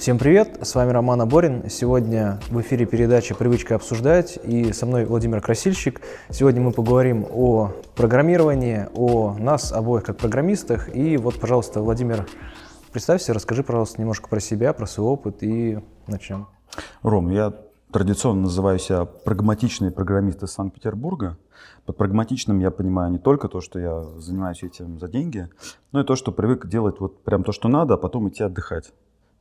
Всем привет, с вами Роман Аборин. Сегодня в эфире передача «Привычка обсуждать» и со мной Владимир Красильщик. Сегодня мы поговорим о программировании, о нас обоих как программистах. И вот, пожалуйста, Владимир, представься, расскажи, пожалуйста, немножко про себя, про свой опыт и начнем. Ром, я традиционно называю себя прагматичный программист из Санкт-Петербурга. Под прагматичным я понимаю не только то, что я занимаюсь этим за деньги, но и то, что привык делать вот прям то, что надо, а потом идти отдыхать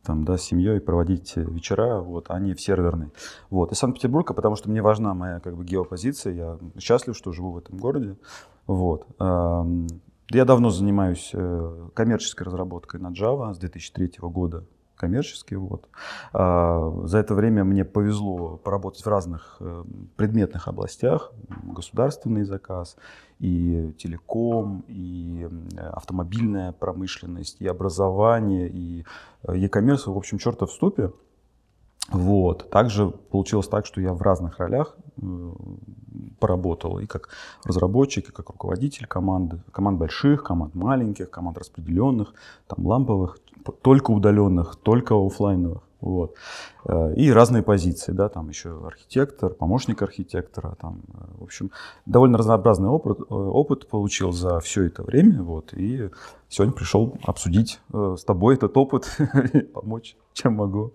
там, да, с семьей проводить вечера, вот, а не в серверный. Вот. И Санкт-Петербурга, потому что мне важна моя как бы геопозиция, я счастлив, что живу в этом городе. Вот. Я давно занимаюсь э, коммерческой разработкой на Java с 2003 года коммерческий. Вот. А, за это время мне повезло поработать в разных э, предметных областях. Государственный заказ, и телеком, и автомобильная промышленность, и образование, и э, e-commerce, в общем, черта в ступе. Вот. Также получилось так, что я в разных ролях э, поработал и как разработчик, и как руководитель команды, команд больших, команд маленьких, команд распределенных, там ламповых, только удаленных, только офлайновых. Вот. Э, и разные позиции, да, там еще архитектор, помощник архитектора, там, э, в общем, довольно разнообразный опыт, опыт получил за все это время, вот, и сегодня пришел обсудить с тобой этот опыт, помочь, чем могу.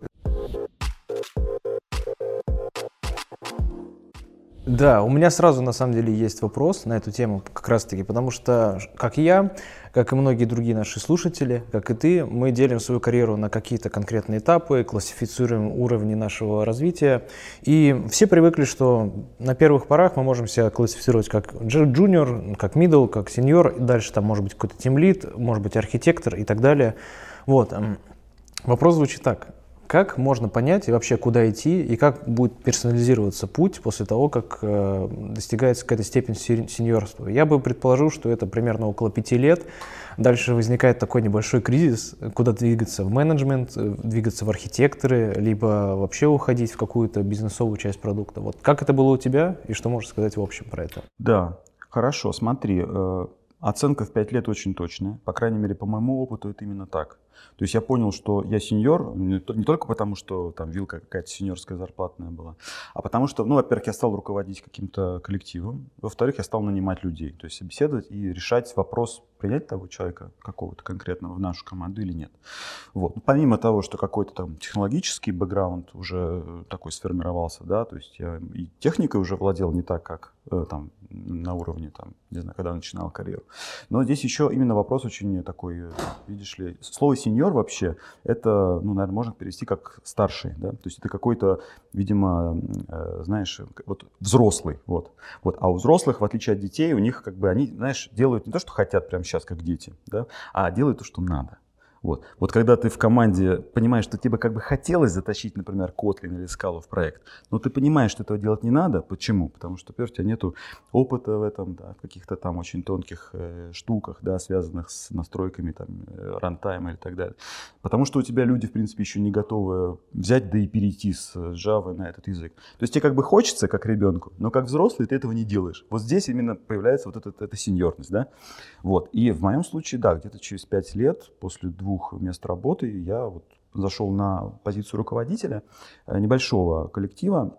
Да, у меня сразу на самом деле есть вопрос на эту тему как раз таки, потому что как я, как и многие другие наши слушатели, как и ты, мы делим свою карьеру на какие-то конкретные этапы, классифицируем уровни нашего развития. И все привыкли, что на первых порах мы можем себя классифицировать как джуниор, как middle, как сеньор, и дальше там может быть какой-то тимлит, может быть архитектор и так далее. Вот. Вопрос звучит так. Как можно понять и вообще куда идти, и как будет персонализироваться путь после того, как э, достигается какая-то степень сеньорства? Я бы предположил, что это примерно около пяти лет. Дальше возникает такой небольшой кризис, куда двигаться в менеджмент, э, двигаться в архитекторы, либо вообще уходить в какую-то бизнесовую часть продукта. Вот как это было у тебя, и что можешь сказать в общем про это? Да, хорошо, смотри, э, оценка в пять лет очень точная. По крайней мере, по моему опыту это именно так. То есть я понял, что я сеньор не только потому, что там вилка какая-то сеньорская зарплатная была, а потому что, ну, во-первых, я стал руководить каким-то коллективом, во-вторых, я стал нанимать людей, то есть собеседовать и решать вопрос, принять того человека какого-то конкретного в нашу команду или нет. Вот. Ну, помимо того, что какой-то там технологический бэкграунд уже такой сформировался, да, то есть я и техникой уже владел не так, как э, там на уровне, там, не знаю, когда начинал карьеру. Но здесь еще именно вопрос очень такой, э, видишь ли, слово сеньор вообще, это, ну, наверное, можно перевести как старший, да, то есть это какой-то, видимо, э, знаешь, вот взрослый, вот. вот. А у взрослых, в отличие от детей, у них как бы они, знаешь, делают не то, что хотят прямо сейчас, как дети, да, а делают то, что надо. Вот. вот когда ты в команде понимаешь, что тебе как бы хотелось затащить, например, Kotlin или Scala в проект, но ты понимаешь, что этого делать не надо. Почему? Потому что, во-первых, у тебя нет опыта в этом, да, в каких-то там очень тонких э, штуках, да, связанных с настройками там, э, рантайма и так далее. Потому что у тебя люди, в принципе, еще не готовы взять, да и перейти с Java на этот язык. То есть тебе как бы хочется, как ребенку, но как взрослый ты этого не делаешь. Вот здесь именно появляется вот эта, эта сеньорность, да. Вот. И в моем случае, да, где-то через пять лет после двух двух мест работы я вот зашел на позицию руководителя э, небольшого коллектива.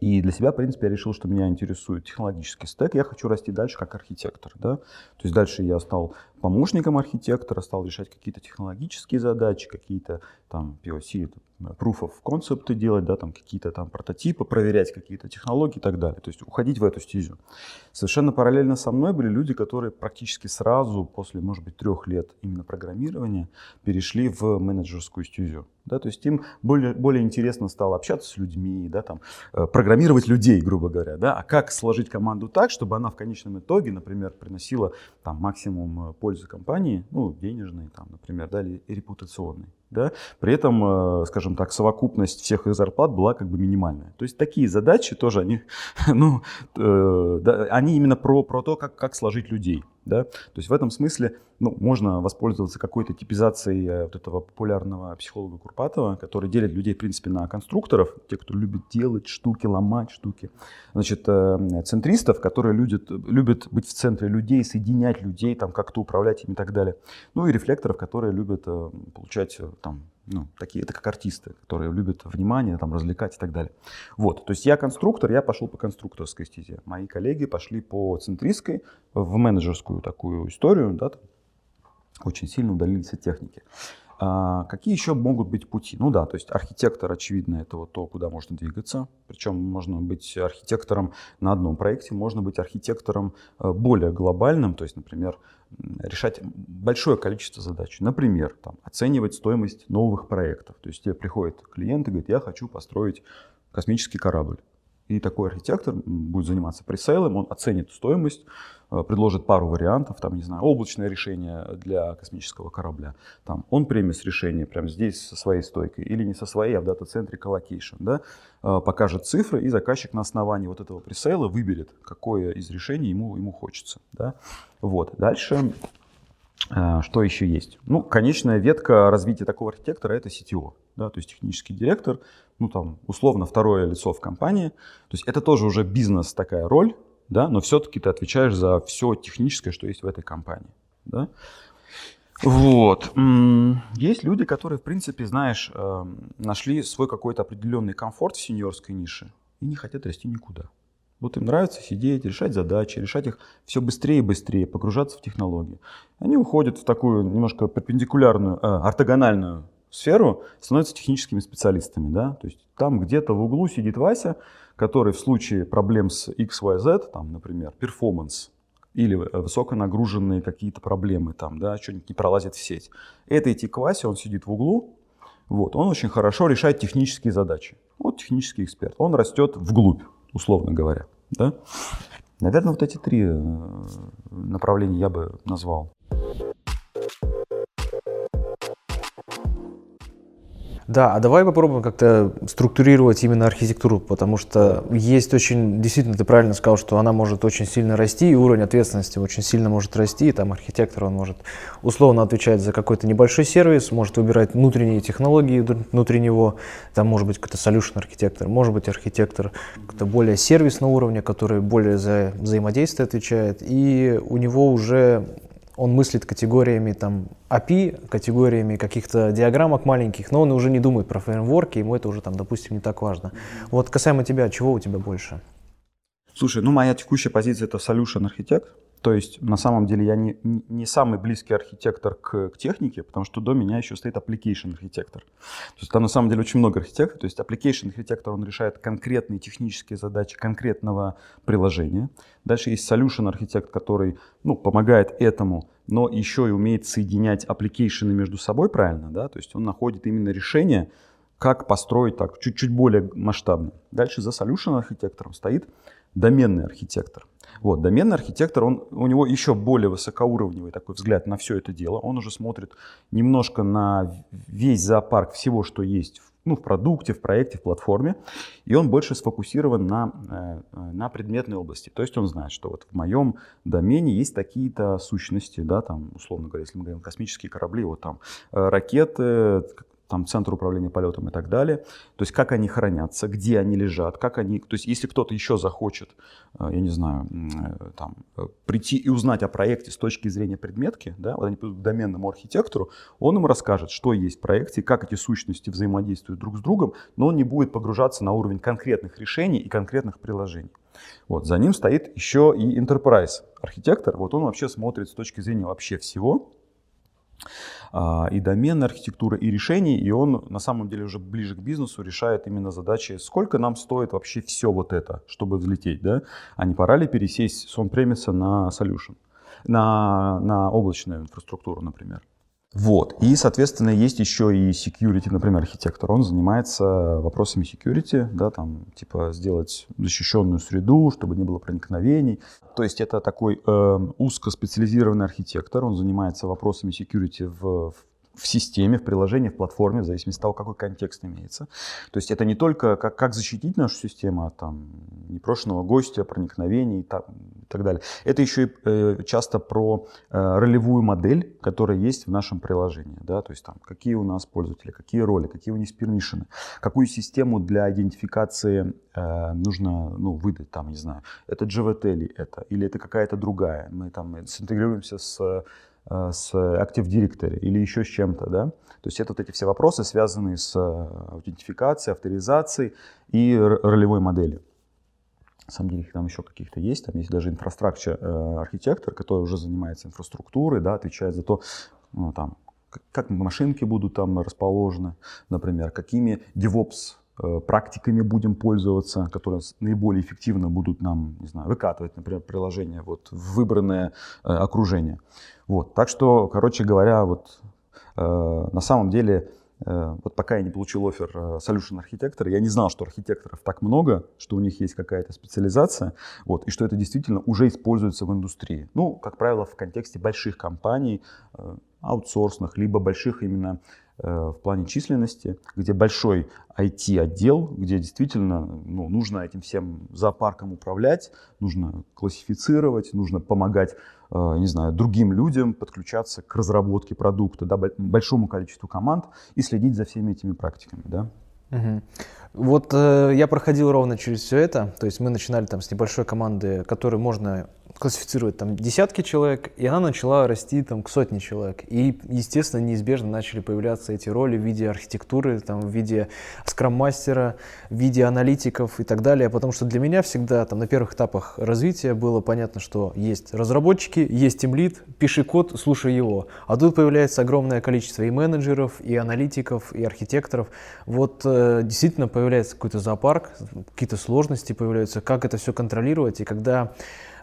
И для себя, в принципе, я решил, что меня интересует технологический стек. Я хочу расти дальше как архитектор. Да? То есть дальше я стал помощником архитектора, стал решать какие-то технологические задачи, какие-то там POC, proof of concept делать, да, там какие-то там прототипы, проверять какие-то технологии и так далее. То есть уходить в эту стезю. Совершенно параллельно со мной были люди, которые практически сразу после, может быть, трех лет именно программирования перешли в менеджерскую стезю. Да, то есть им более, более интересно стало общаться с людьми, да, там, э, программировать людей, грубо говоря. Да, а как сложить команду так, чтобы она в конечном итоге, например, приносила там, максимум э, пользы компании, ну, денежной, там, например, да, или репутационной да, при этом, э, скажем так, совокупность всех их зарплат была как бы минимальная. То есть такие задачи тоже, они, ну, э, да, они именно про, про то, как, как сложить людей. Да? То есть в этом смысле ну, можно воспользоваться какой-то типизацией э, вот этого популярного психолога Курпатова, который делит людей, в принципе, на конструкторов, те, кто любит делать штуки, ломать штуки, значит, э, центристов, которые любят, любят быть в центре людей, соединять людей, там, как-то управлять ими и так далее. Ну и рефлекторов, которые любят получать там, ну, такие, это как артисты, которые любят внимание, там, развлекать и так далее. Вот, то есть я конструктор, я пошел по конструкторской стезе. Мои коллеги пошли по центристской, в менеджерскую такую историю, да, очень сильно удалились от техники. А какие еще могут быть пути? Ну да, то есть архитектор, очевидно, это вот то, куда можно двигаться. Причем можно быть архитектором на одном проекте, можно быть архитектором э, более глобальным, то есть, например, решать большое количество задач. Например, там, оценивать стоимость новых проектов. То есть тебе приходит клиент и говорит, я хочу построить космический корабль. И такой архитектор будет заниматься пресейлом, он оценит стоимость, э, предложит пару вариантов, там, не знаю, облачное решение для космического корабля, там, on-premise решение прямо здесь со своей стойкой или не со своей, а в дата-центре colocation, да, э, покажет цифры, и заказчик на основании вот этого пресейла выберет, какое из решений ему, ему хочется, да. Вот, дальше что еще есть? Ну, конечная ветка развития такого архитектора – это CTO, да, то есть технический директор, ну там условно второе лицо в компании. То есть это тоже уже бизнес такая роль, да, но все-таки ты отвечаешь за все техническое, что есть в этой компании, да. Вот. Есть люди, которые, в принципе, знаешь, эм, нашли свой какой-то определенный комфорт в сеньорской нише и не хотят расти никуда. Вот им нравится сидеть, решать задачи, решать их все быстрее и быстрее, погружаться в технологии. Они уходят в такую немножко перпендикулярную, э, ортогональную сферу, становятся техническими специалистами. Да? То есть там где-то в углу сидит Вася, который в случае проблем с XYZ, там, например, перформанс, или высоконагруженные какие-то проблемы, там, да, что-нибудь не пролазит в сеть. Это идти к Васе, он сидит в углу, вот, он очень хорошо решает технические задачи. Вот технический эксперт. Он растет вглубь, условно говоря. Да? Наверное, вот эти три э, направления я бы назвал. Да, а давай попробуем как-то структурировать именно архитектуру, потому что есть очень, действительно, ты правильно сказал, что она может очень сильно расти, и уровень ответственности очень сильно может расти, и там архитектор, он может условно отвечать за какой-то небольшой сервис, может выбирать внутренние технологии внутри него, там может быть какой-то solution архитектор, может быть архитектор какого-то более сервисного уровня, который более за взаимодействие отвечает, и у него уже он мыслит категориями там API, категориями каких-то диаграммок маленьких, но он уже не думает про фреймворки, ему это уже там, допустим, не так важно. Вот касаемо тебя, чего у тебя больше? Слушай, ну моя текущая позиция это solution архитект. То есть на самом деле я не, не самый близкий архитектор к, к технике, потому что до меня еще стоит application архитектор. То есть там на самом деле очень много архитекторов. То есть application архитектор, он решает конкретные технические задачи конкретного приложения. Дальше есть solution архитект, который ну, помогает этому, но еще и умеет соединять application между собой правильно. Да? То есть он находит именно решение, как построить так чуть-чуть более масштабно. Дальше за solution архитектором стоит доменный архитектор. Вот, доменный архитектор, он, у него еще более высокоуровневый такой взгляд на все это дело. Он уже смотрит немножко на весь зоопарк всего, что есть в, ну, в продукте, в проекте, в платформе. И он больше сфокусирован на, э, на предметной области. То есть он знает, что вот в моем домене есть такие-то сущности, да, там, условно говоря, если мы говорим космические корабли, вот там э, ракеты, там, центр управления полетом и так далее. То есть как они хранятся, где они лежат, как они... То есть если кто-то еще захочет, э, я не знаю, э, там, э, прийти и узнать о проекте с точки зрения предметки, да, вот они придут к доменному архитектору, он им расскажет, что есть в проекте, как эти сущности взаимодействуют друг с другом, но он не будет погружаться на уровень конкретных решений и конкретных приложений. Вот, за ним стоит еще и enterprise архитектор. Вот он вообще смотрит с точки зрения вообще всего, и доменная архитектура, и решений, и он на самом деле уже ближе к бизнесу решает именно задачи, сколько нам стоит вообще все вот это, чтобы взлететь, да, а не пора ли пересесть с он-премиса на solution, на, на облачную инфраструктуру, например. Вот. И, соответственно, есть еще и security, например, архитектор. Он занимается вопросами security, да, там, типа, сделать защищенную среду, чтобы не было проникновений. То есть это такой э, узкоспециализированный архитектор. Он занимается вопросами security в, в в системе, в приложении, в платформе, в зависимости от того, какой контекст имеется. То есть это не только как, как защитить нашу систему от там, непрошенного гостя, проникновений и так, и так далее. Это еще и э, часто про э, ролевую модель, которая есть в нашем приложении. Да? То есть там, какие у нас пользователи, какие роли, какие у них пермишины, какую систему для идентификации э, нужно ну, выдать, там, не знаю, это GVT ли это, или это какая-то другая. Мы там синтегрируемся с э, с Active Directory или еще с чем-то, да. То есть это вот эти все вопросы, связанные с аутентификацией, авторизацией и ролевой моделью. На самом деле их там еще каких-то есть. Там есть даже инфраструктура архитектор, который уже занимается инфраструктурой, да, отвечает за то, ну, там, как машинки будут там расположены, например, какими DevOps Э, практиками будем пользоваться, которые наиболее эффективно будут нам, не знаю, выкатывать, например, приложение вот, в выбранное э, окружение. Вот. Так что, короче говоря, вот, э, на самом деле, э, вот пока я не получил офер э, Solution архитектора, я не знал, что архитекторов так много, что у них есть какая-то специализация, вот, и что это действительно уже используется в индустрии. Ну, как правило, в контексте больших компаний, э, аутсорсных, либо больших именно Э, в плане численности, где большой IT-отдел, где действительно ну, нужно этим всем зоопарком управлять, нужно классифицировать, нужно помогать, э, не знаю, другим людям подключаться к разработке продукта, да, большому количеству команд и следить за всеми этими практиками. Да. Угу. Вот э, я проходил ровно через все это, то есть мы начинали там с небольшой команды, которую можно классифицировать там десятки человек, и она начала расти там к сотне человек. И, естественно, неизбежно начали появляться эти роли в виде архитектуры, там, в виде скрам-мастера, в виде аналитиков и так далее, потому что для меня всегда там на первых этапах развития было понятно, что есть разработчики, есть тимлид, пиши код, слушай его. А тут появляется огромное количество и менеджеров, и аналитиков, и архитекторов. Вот э, действительно появляется какой-то зоопарк, какие-то сложности появляются, как это все контролировать, и когда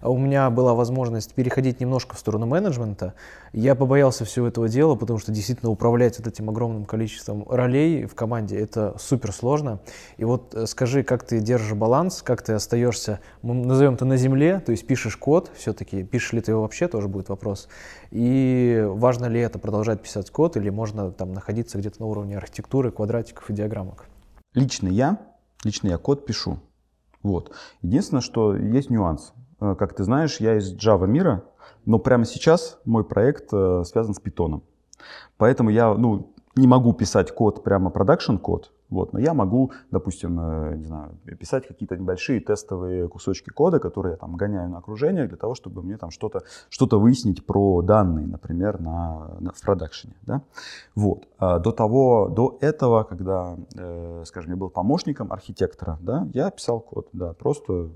у меня была возможность переходить немножко в сторону менеджмента. Я побоялся всего этого дела, потому что действительно управлять вот этим огромным количеством ролей в команде это супер сложно. И вот э, скажи, как ты держишь баланс, как ты остаешься, назовем это на земле, то есть пишешь код, все-таки пишешь ли ты его вообще, тоже будет вопрос. И важно ли это продолжать писать код, или можно там находиться где-то на уровне архитектуры, квадратиков и диаграммок? Лично я, лично я код пишу. Вот. Единственное, что есть нюанс. Э, как ты знаешь, я из Java мира, но прямо сейчас мой проект э, связан с Python. Поэтому я ну, не могу писать код, прямо продакшн код, вот, но я могу, допустим, э, не знаю, писать какие-то небольшие тестовые кусочки кода, которые я там гоняю на окружение для того, чтобы мне там что-то что выяснить про данные, например, на, на, в продакшене. Да? Вот. А до того, до этого, когда, э, скажем, я был помощником архитектора, да, я писал код, да, просто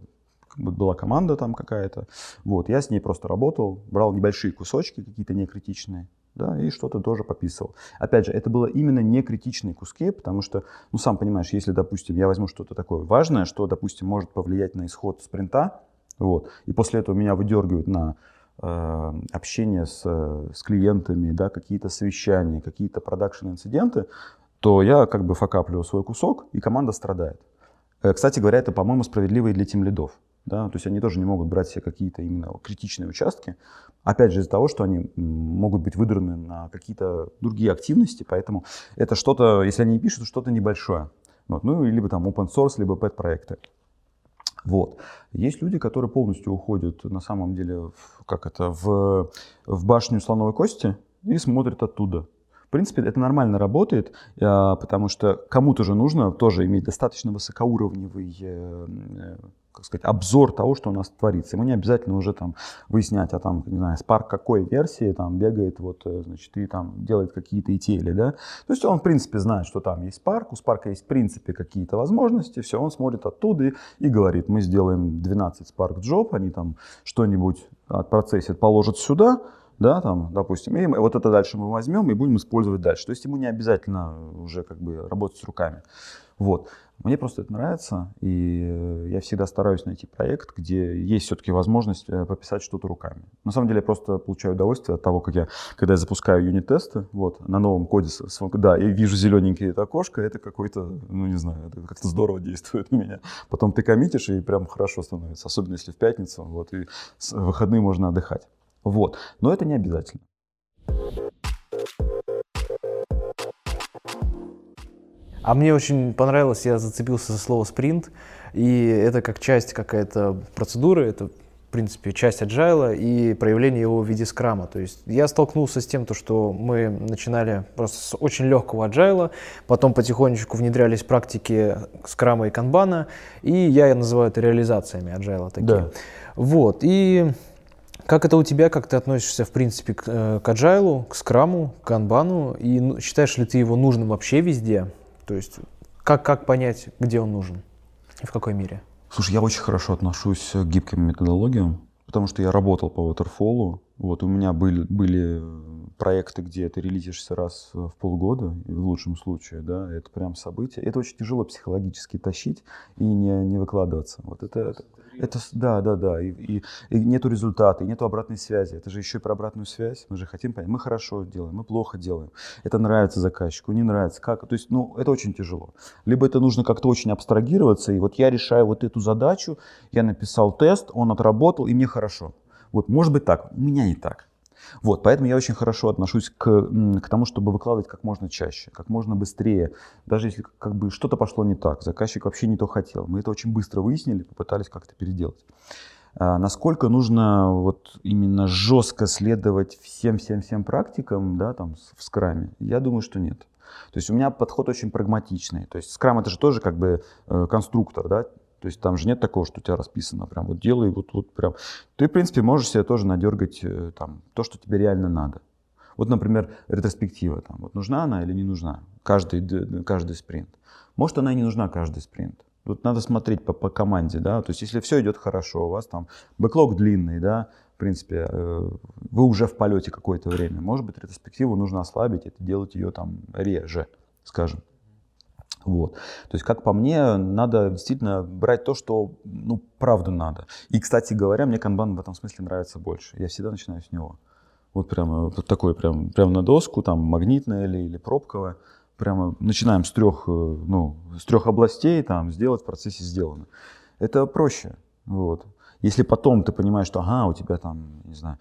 была команда там какая-то, вот, я с ней просто работал, брал небольшие кусочки, какие-то некритичные, да, и что-то тоже пописывал. Опять же, это было именно некритичные куски, потому что, ну, сам понимаешь, если, допустим, я возьму что-то такое важное, что, допустим, может повлиять на исход спринта, вот, и после этого меня выдергивают на э, общение с, с клиентами, да, какие-то совещания, какие-то продакшн-инциденты, то я как бы факапливаю свой кусок, и команда страдает. Э, кстати говоря, это, по-моему, справедливо и для тем лидов. Да? То есть они тоже не могут брать себе какие-то именно критичные участки. Опять же, из-за того, что они могут быть выдраны на какие-то другие активности, поэтому это что-то, если они пишут, что-то небольшое. Вот. Ну, либо там open source, либо pet проекты. Вот. Есть люди, которые полностью уходят на самом деле в, как это, в, в башню слоновой кости и смотрят оттуда. В принципе, это нормально работает, а, потому что кому-то же нужно тоже иметь достаточно высокоуровневый э, как сказать, обзор того, что у нас творится. Ему не обязательно уже там выяснять, а там, не знаю, Spark какой версии там бегает, вот, э, значит, и там делает какие-то ETL, да. То есть он, в принципе, знает, что там есть Spark, у Spark есть, в принципе, какие-то возможности, все, он смотрит оттуда и, и говорит, мы сделаем 12 Spark Job, они там что-нибудь отпроцессят, положат сюда, да, там, допустим, и вот это дальше мы возьмем и будем использовать дальше. То есть ему не обязательно уже как бы работать с руками. Вот. Мне просто это нравится, и э, я всегда стараюсь найти проект, где есть все-таки возможность э, пописать что-то руками. На самом деле я просто получаю удовольствие от того, как я, когда я запускаю юнит-тесты, вот, на новом коде, да, и вижу зелененькое это окошко, это какой-то, ну не знаю, это как-то здорово действует на меня. Потом ты коммитишь, и прям хорошо становится, особенно если в пятницу, вот, и в выходные можно отдыхать. Вот, но это не обязательно. А мне очень понравилось, я зацепился за слово спринт, и это как часть какая-то процедуры, это в принципе, часть agile и проявление его в виде скрама. То есть я столкнулся с тем, то, что мы начинали просто с очень легкого agile, потом потихонечку внедрялись практики скрама и канбана, и я называю это реализациями agile такие. Да. Вот, и Как это у тебя, как ты относишься, в принципе, к, э, к agile, к скраму, к канбану, и ну, считаешь ли ты его нужным вообще везде? То есть как, как понять, где он нужен и в какой мере? Слушай, я очень хорошо отношусь к гибким методологиям, потому что я работал по waterfall. Вот у меня были, были проекты, где ты релизишься раз в полгода, в лучшем случае, да, это прям событие. Это очень тяжело психологически тащить и не, не выкладываться. Вот это, это, это, да, да, да. И, и, и нету результата, и нету обратной связи. Это же еще и про обратную связь. Мы же хотим понять, мы хорошо делаем, мы плохо делаем. Это нравится заказчику, не нравится. Как? То есть, ну, это очень тяжело. Либо это нужно как-то очень абстрагироваться, и вот я решаю вот эту задачу, я написал тест, он отработал, и мне хорошо. Вот, может быть так, у меня не так. Вот, поэтому я очень хорошо отношусь к, к тому, чтобы выкладывать как можно чаще, как можно быстрее. Даже если как бы что-то пошло не так, заказчик вообще не то хотел. Мы это очень быстро выяснили, попытались как-то переделать. А насколько нужно вот именно жестко следовать всем-всем-всем практикам, да, там в скраме, я думаю, что нет. То есть у меня подход очень прагматичный. То есть скрам это же тоже как бы э, конструктор, да, то есть там же нет такого, что у тебя расписано прям вот делай вот, вот прям. Ты, в принципе, можешь себе тоже надергать э, там то, что тебе реально надо. Вот, например, ретроспектива. Там, вот нужна она или не нужна? Каждый, каждый спринт. Может, она и не нужна каждый спринт. Тут надо смотреть по, по команде, да, то есть если все идет хорошо, у вас там бэклог длинный, да, в принципе, э, вы уже в полете какое-то время, может быть, ретроспективу нужно ослабить, это делать ее там реже, скажем. Вот. То есть, как по мне, надо действительно брать то, что, ну, правда надо. И, кстати говоря, мне канбан в этом смысле нравится больше. Я всегда начинаю с него. Вот прямо вот такой, прям, прям на доску, там магнитная или, или пробковая. Прямо начинаем с трех, э, ну, с трех областей, там, сделать в процессе сделано. Это проще. Вот. Если потом ты понимаешь, что, ага, у тебя там, не знаю,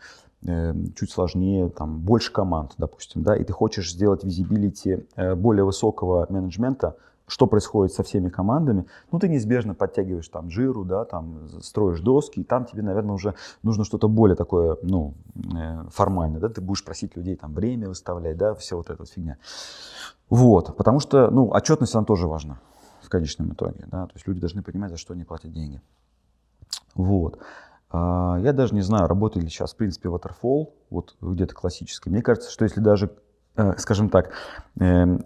э, чуть сложнее, там, больше команд, допустим, да, и ты хочешь сделать визибилити э, более высокого менеджмента, что происходит со всеми командами, ну, ты неизбежно подтягиваешь там жиру, да, там строишь доски, и там тебе, наверное, уже нужно что-то более такое, ну, э, формальное, да, ты будешь просить людей там время выставлять, да, все вот эта фигня. Вот, потому что, ну, отчетность, она тоже важна в конечном итоге, да, то есть люди должны понимать, за что они платят деньги. Вот. А, я даже не знаю, работает ли сейчас, в принципе, Waterfall, вот где-то классический. Мне кажется, что если даже, э, скажем так, эм,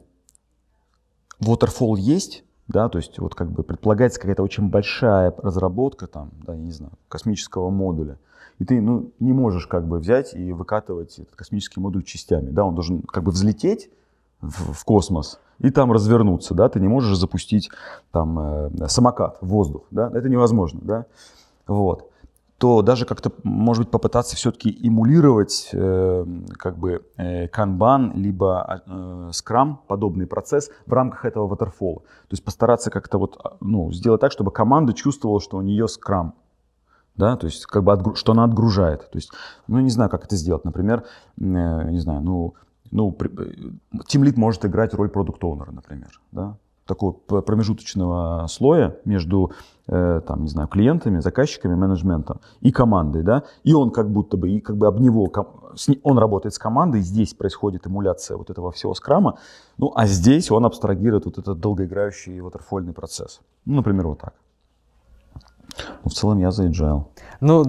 Waterfall есть, да, то есть вот как бы предполагается какая-то очень большая разработка там, да, я не знаю, космического модуля. И ты, ну, не можешь как бы взять и выкатывать этот космический модуль частями, да, он должен как бы взлететь в, в космос и там развернуться, да, ты не можешь запустить там э, самокат в воздух, да, это невозможно, да, вот то даже как-то, может быть, попытаться все-таки эмулировать э, как бы э, Kanban, либо э, Scrum, подобный процесс в рамках этого waterfall. То есть постараться как-то вот, а, ну, сделать так, чтобы команда чувствовала, что у нее Scrum. Да, то есть как бы отгру... что она отгружает. То есть, ну, не знаю, как это сделать. Например, э, не знаю, ну, ну, Team Lead может играть роль продукт-оунера, например, да, такого промежуточного слоя между э, там, не знаю, клиентами, заказчиками, менеджментом и командой, да, и он как будто бы, и как бы об него, он работает с командой, здесь происходит эмуляция вот этого всего скрама, ну, а здесь он абстрагирует вот этот долгоиграющий ватерфольный процесс. Ну, например, вот так. Ну, в целом я за agile. Ну,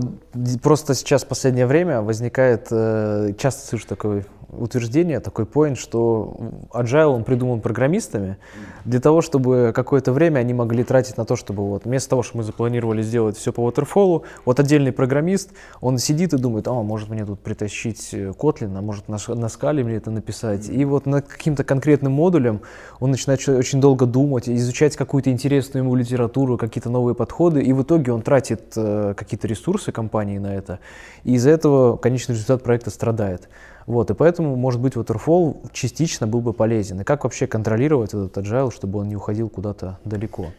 просто сейчас в последнее время возникает, э, часто слышу такой утверждение, такой point, что agile он придуман программистами для того, чтобы какое-то время они могли тратить на то, чтобы вот вместо того, что мы запланировали сделать все по waterfall, вот отдельный программист, он сидит и думает, а, может мне тут притащить Kotlin, а может на, на скале мне это написать. И вот над каким-то конкретным модулем он начинает очень долго думать, изучать какую-то интересную ему литературу, какие-то новые подходы, и в итоге он тратит э, какие-то ресурсы компании на это, и из-за этого конечный результат проекта страдает. Вот, и поэтому, может быть, Waterfall частично был бы полезен. И как вообще контролировать этот agile, чтобы он не уходил куда-то далеко?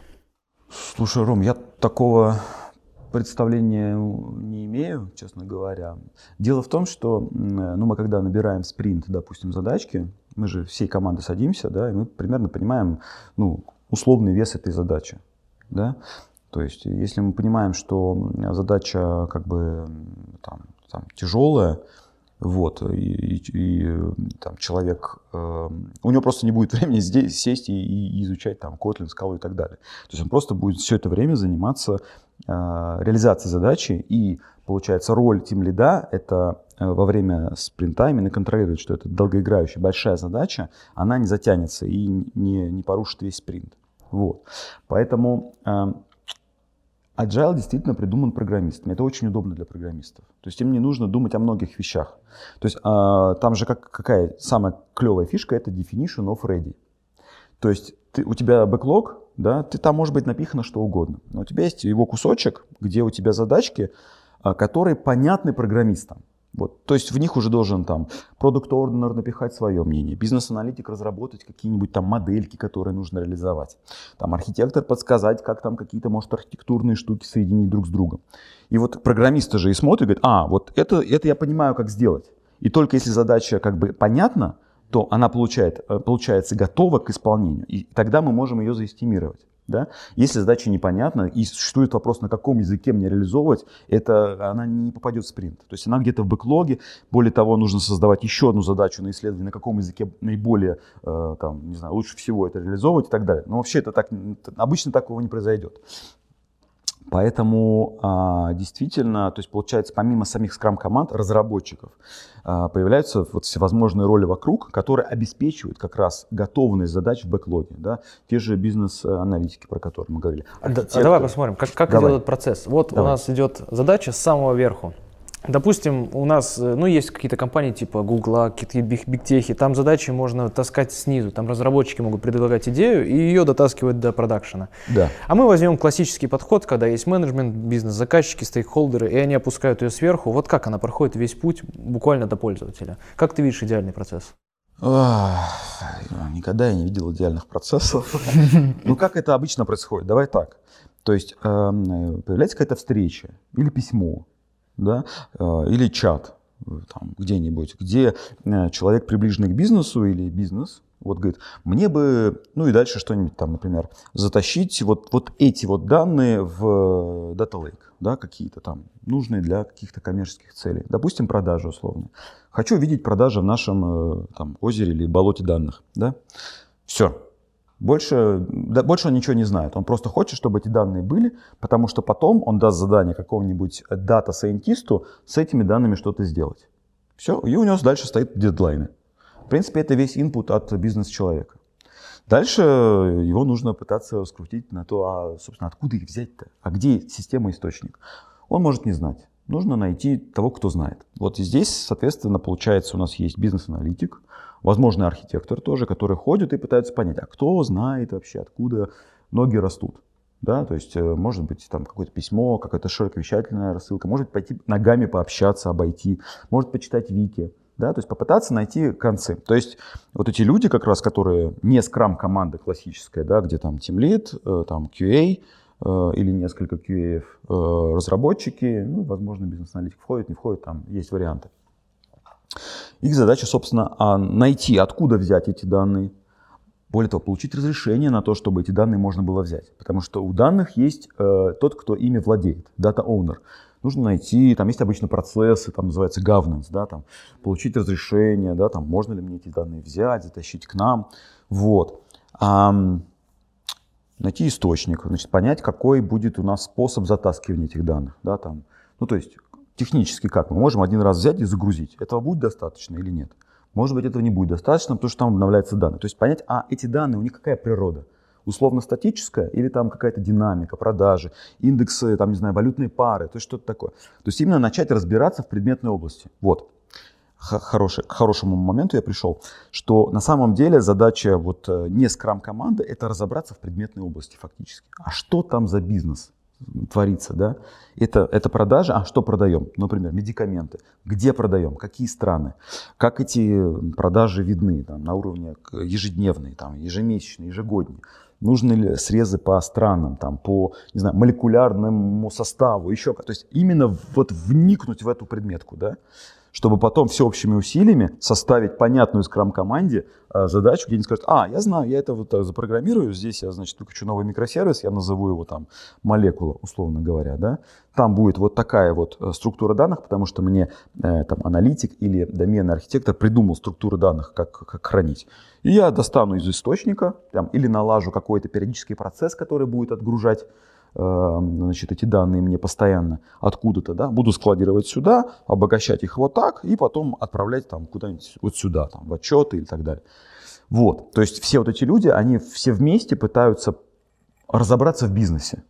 Слушай, Ром, я такого представления не имею, честно говоря. Дело в том, что ну, мы когда набираем спринт, допустим, задачки, мы же всей командой садимся, да, и мы примерно понимаем ну, условный вес этой задачи. Да? То есть, если мы понимаем, что задача как бы там, там, тяжелая, вот, и, и, и там человек, э, у него просто не будет времени здесь сесть и, и изучать там Kotlin, скалу и так далее. То есть он просто будет все это время заниматься э, реализацией задачи и получается, роль тим лида – это э, во время спринта именно контролировать, что это долгоиграющая большая задача, она не затянется и не, не порушит весь спринт. Вот. Поэтому э, Agile действительно придуман программистами. Это очень удобно для программистов. То есть им не нужно думать о многих вещах. То есть э, там же как, какая самая клевая фишка – это definition of ready. То есть ты, у тебя бэклог, да, ты там может быть напихано что угодно. Но у тебя есть его кусочек, где у тебя задачки, э, которые понятны программистам. Вот. То есть в них уже должен там продукт орденер напихать свое мнение, бизнес-аналитик разработать какие-нибудь там модельки, которые нужно реализовать, там архитектор подсказать, как там какие-то, может, архитектурные штуки соединить друг с другом. И вот программисты же и смотрят, говорят, а, вот это, это я понимаю, как сделать. И только если задача как бы понятна, то она получает, э, получается готова к исполнению. И тогда мы можем ее заэстимировать. Да? Если задача непонятна и существует вопрос, на каком языке мне реализовывать, это, она не попадет в спринт. То есть она где-то в бэклоге. Более того, нужно создавать еще одну задачу на исследование, на каком языке наиболее, э, там, не знаю, лучше всего это реализовывать и так далее. Но вообще это так, обычно такого не произойдет. Поэтому а, действительно, то есть получается, помимо самих скрам-команд, разработчиков, а, появляются вот всевозможные роли вокруг, которые обеспечивают как раз готовность задач в бэклоге. Да? Те же бизнес-аналитики, про которые мы говорили. Да, давай посмотрим, как, как идет этот процесс. Вот давай. у нас идет задача с самого верху. Допустим, у нас, э, ну, есть какие-то компании типа Google, какие-то бигтехи, там задачи можно таскать снизу, там разработчики могут предлагать идею и ее дотаскивать до продакшена. Да. А мы возьмем классический подход, когда есть менеджмент, бизнес, заказчики, стейкхолдеры, и они опускают ее сверху. Вот как она проходит весь путь буквально до пользователя. Как ты видишь идеальный процесс? Никогда я не видел идеальных процессов. Ну, как это обычно происходит? Давай так. То есть эм, появляется какая-то встреча или письмо, да, э, или чат э, там, где-нибудь, где э, человек, приближенный к бизнесу или бизнес, вот говорит, мне бы, ну и дальше что-нибудь там, например, затащить вот, вот эти вот данные в Data Lake, да, какие-то там, нужные для каких-то коммерческих целей. Допустим, продажи условно. Хочу видеть продажи в нашем там, озере или болоте данных, да. Все, больше, да, больше он ничего не знает. Он просто хочет, чтобы эти данные были, потому что потом он даст задание какому-нибудь дата-сайентисту с этими данными что-то сделать. Все, и у него дальше стоит дедлайны. В принципе, это весь инпут от бизнес-человека. Дальше его нужно пытаться скрутить на то, а, собственно, откуда их взять-то? А где система-источник? Он может не знать. Нужно найти того, кто знает. Вот здесь, соответственно, получается, у нас есть бизнес-аналитик, возможно, архитектор тоже, который ходит и пытается понять, а кто знает вообще, откуда ноги растут. Да, то есть, э, может быть, там какое-то письмо, какая-то широковещательная рассылка, может пойти ногами пообщаться, обойти, может почитать вики, да, то есть попытаться найти концы. То есть вот эти люди как раз, которые не скрам команда классическая, да, где там Team Lead, э, там QA, э, или несколько QA, разработчики, ну, возможно, бизнес-аналитик входит, не входит, там есть варианты. Их задача, собственно, а, найти, откуда взять эти данные. Более того, получить разрешение на то, чтобы эти данные можно было взять. Потому что у данных есть э, тот, кто ими владеет, data owner. Нужно найти, там есть обычно процессы, там называется governance, да, там, получить разрешение, да, там, можно ли мне эти данные взять, затащить к нам. Вот. А, найти источник, значит, понять, какой будет у нас способ затаскивания этих данных. Да, там. Ну, то есть, технически как? Мы можем один раз взять и загрузить. Этого будет достаточно или нет? Может быть, этого не будет достаточно, потому что там обновляются данные. То есть понять, а эти данные, у них какая природа? Условно статическая или там какая-то динамика, продажи, индексы, там, не знаю, валютные пары, то есть что-то такое. То есть именно начать разбираться в предметной области. Вот. Хороший, к хорошему моменту я пришел, что на самом деле задача вот э, не скрам команды это разобраться в предметной области фактически. А что там за бизнес? Творится, да, это, это продажа, а что продаем? Например, медикаменты. Где продаем? Какие страны? Как эти продажи видны там, на уровне ежедневные, там, ежемесячные, ежегодные? Нужны ли срезы по странам, там, по не знаю, молекулярному составу, еще как? То есть именно вот вникнуть в эту предметку, да, чтобы потом всеобщими усилиями составить понятную скрам-команде э, задачу, где они скажут, а, я знаю, я это вот запрограммирую, здесь я, значит, выключу новый микросервис, я назову его там молекула, условно говоря, да, там будет вот такая вот э, структура данных, потому что мне э, там аналитик или доменный архитектор придумал структуру данных, как, как хранить. И я достану из источника там, или налажу какой-то периодический процесс, который будет отгружать значит, эти данные мне постоянно откуда-то, да, буду складировать сюда, обогащать их вот так и потом отправлять там куда-нибудь вот сюда, там, в отчеты и так далее. Вот, то есть все вот эти люди, они все вместе пытаются разобраться в бизнесе.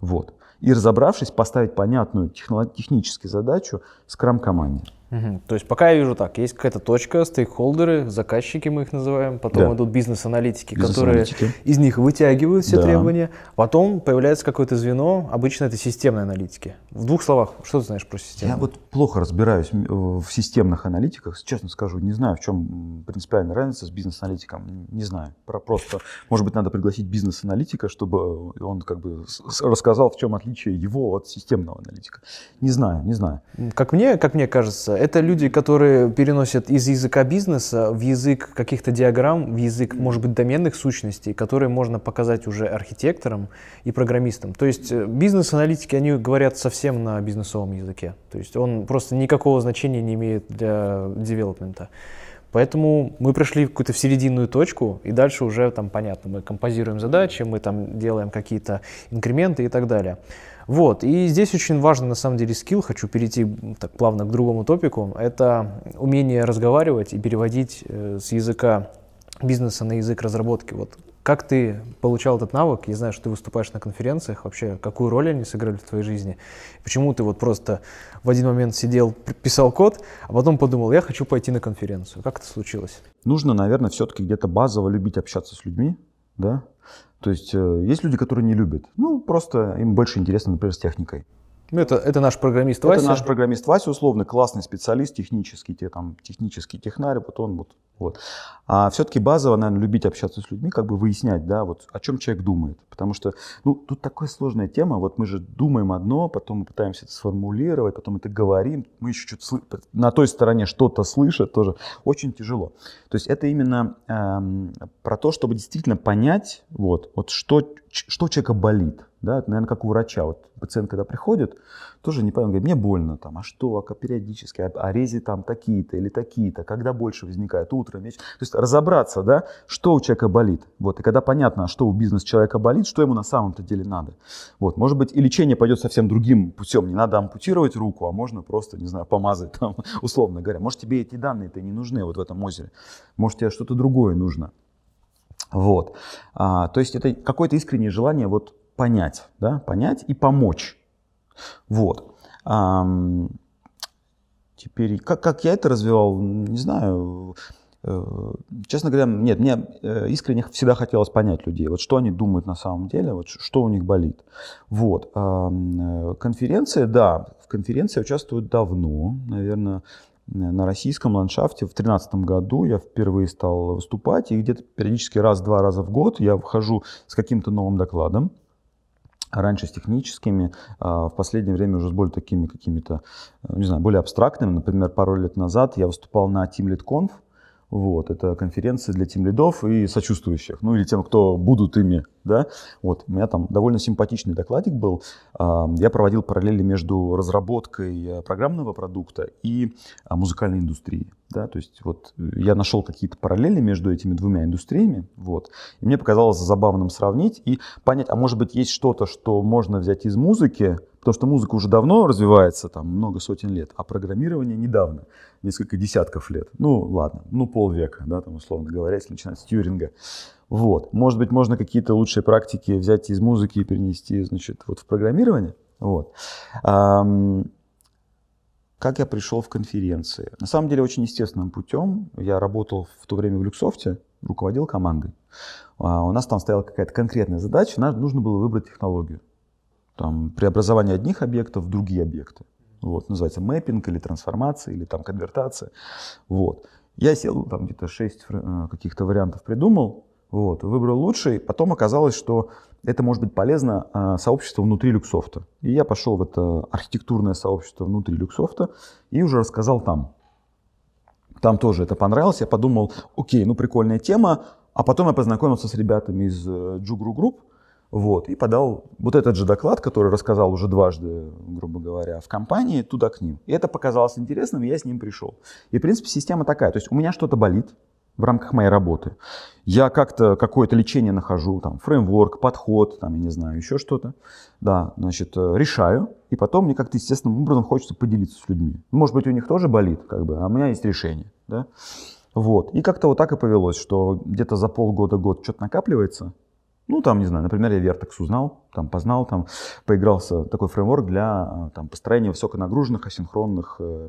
Вот. И разобравшись, поставить понятную техническую задачу скрам-команде. Угу. То есть пока я вижу так, есть какая-то точка, стейкхолдеры, заказчики мы их называем, потом да. идут бизнес-аналитики, бизнес которые из них вытягивают все да. требования, потом появляется какое-то звено, обычно это системные аналитики. В двух словах, что ты знаешь про систему? Я вот плохо разбираюсь в системных аналитиках, честно скажу, не знаю, в чем принципиальная разница с бизнес-аналитиком, не знаю. Про просто, может быть, надо пригласить бизнес-аналитика, чтобы он как бы рассказал, в чем отличие его от системного аналитика. Не знаю, не знаю. Как мне, как мне кажется, это люди, которые переносят из языка бизнеса в язык каких-то диаграмм, в язык, может быть, доменных сущностей, которые можно показать уже архитекторам и программистам. То есть э, бизнес-аналитики, они говорят совсем на бизнесовом языке. То есть он просто никакого значения не имеет для девелопмента. Поэтому мы пришли в какую-то серединную точку, и дальше уже там понятно, мы композируем задачи, мы там делаем какие-то инкременты и так далее. Вот, и здесь очень важный на самом деле скилл, хочу перейти так плавно к другому топику, это умение разговаривать и переводить э, с языка бизнеса на язык разработки. Вот как ты получал этот навык? Я знаю, что ты выступаешь на конференциях. Вообще, какую роль они сыграли в твоей жизни? Почему ты вот просто в один момент сидел, писал код, а потом подумал, я хочу пойти на конференцию? Как это случилось? Нужно, наверное, все-таки где-то базово любить общаться с людьми, да? То есть э, есть люди, которые не любят. Ну, просто им больше интересно, например, с техникой. Ну, это, это наш программист Вася. Это наш программист Вася, условно, классный специалист, технический, те, там, технический технарь, вот он вот вот. А все-таки базово, наверное, любить общаться с людьми, как бы выяснять, да, вот о чем человек думает. Потому что, ну, тут такая сложная тема, вот мы же думаем одно, потом мы пытаемся это сформулировать, потом это говорим, мы еще что-то сл... на той стороне что-то слышат тоже. Очень тяжело. То есть это именно эм, про то, чтобы действительно понять, вот, вот что, что человека болит. Да, это, наверное, как у врача. Вот пациент, когда приходит, тоже не понимаю, говорит, мне больно, там, а что, а периодически, а, а рези там такие-то или такие-то, когда больше возникает, утром, вечером. То есть разобраться, да, что у человека болит. Вот, и когда понятно, что у бизнес-человека болит, что ему на самом-то деле надо. Вот, может быть, и лечение пойдет совсем другим путем, не надо ампутировать руку, а можно просто, не знаю, помазать там, условно говоря. Может, тебе эти данные-то не нужны вот в этом озере, может, тебе что-то другое нужно. Вот, а, то есть это какое-то искреннее желание вот понять, да, понять и помочь. Вот. Теперь, как, как я это развивал, не знаю. Э, честно говоря, нет, мне э, искренне всегда хотелось понять людей, вот что они думают на самом деле, вот что у них болит. Вот. Э, конференция, да, в конференции участвую давно, наверное, на российском ландшафте. В 2013 году я впервые стал выступать, и где-то периодически раз-два раза в год я вхожу с каким-то новым докладом раньше с техническими, а в последнее время уже с более такими какими-то, э, не знаю, более абстрактными. Например, пару лет назад я выступал на Team вот, это конференция для тим лидов и сочувствующих, ну или тем, кто будут ими, да. Вот, у меня там довольно симпатичный докладик был. Я проводил параллели между разработкой э, программного продукта и а, музыкальной индустрией, да. То есть вот я нашел какие-то параллели между этими двумя индустриями, вот. И мне показалось забавным сравнить и понять, а может быть есть что-то, что можно взять из музыки, Потому что музыка уже давно развивается, там много сотен лет, а программирование недавно, несколько десятков лет. Ну, ладно, ну полвека, да, там условно говоря, если начинать с Тьюринга. Вот. Может быть, можно какие-то лучшие практики взять из музыки и перенести, значит, вот в программирование. Вот. Как я пришел в конференции? На самом деле очень естественным путем. Я работал в то время в Люксофте, руководил командой. А у нас там стояла какая-то конкретная задача, нам нужно было выбрать технологию там, преобразование одних объектов в другие объекты. Вот, называется мэппинг или трансформация, или там конвертация. Вот. Я сел, там где-то 6 э, каких-то вариантов придумал, вот, выбрал лучший. Потом оказалось, что это может быть полезно а, сообществу внутри Люксофта. И я пошел в это архитектурное сообщество внутри Люксофта и уже рассказал там. Там тоже это понравилось. Я подумал, окей, ну прикольная тема. А потом я познакомился с ребятами из JUG Ru э, Group, вот, и подал вот этот же доклад, который рассказал уже дважды, грубо говоря, в компании, туда к ним. И это показалось интересным, и я с ним пришел. И, в принципе, система такая. То есть у меня что-то болит, в рамках моей работы. Я как-то какое-то лечение нахожу, там, фреймворк, подход, там, я не знаю, еще что-то. Да, значит, э, решаю, и потом мне как-то естественным образом хочется поделиться с людьми. Может быть, у них тоже болит, как бы, а у меня есть решение, да. Вот. И как-то вот так и повелось, что где-то за полгода-год что-то накапливается. Ну, там, не знаю, например, я Vertex узнал, там, познал, там, поигрался такой фреймворк для там, построения высоконагруженных асинхронных э,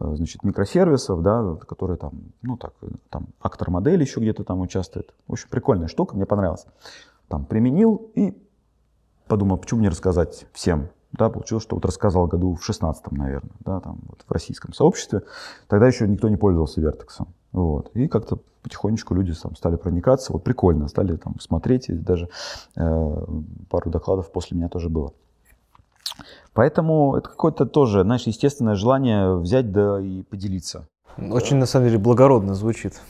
Э, значит, микросервисов, да, которые там, ну так, там актор модель еще где-то там участвует. В общем, прикольная штука, мне понравилась. Там применил и подумал, почему не рассказать всем. Да, получилось, что вот рассказал году в 16 наверное, да, там вот в российском сообществе. Тогда еще никто не пользовался Вертексом. Вот. И как-то потихонечку люди там стали проникаться. Вот прикольно, стали там смотреть. И даже э, пару докладов после меня тоже было. Поэтому это какое-то тоже, знаешь, естественное желание взять да и поделиться. Очень, на самом деле, благородно звучит.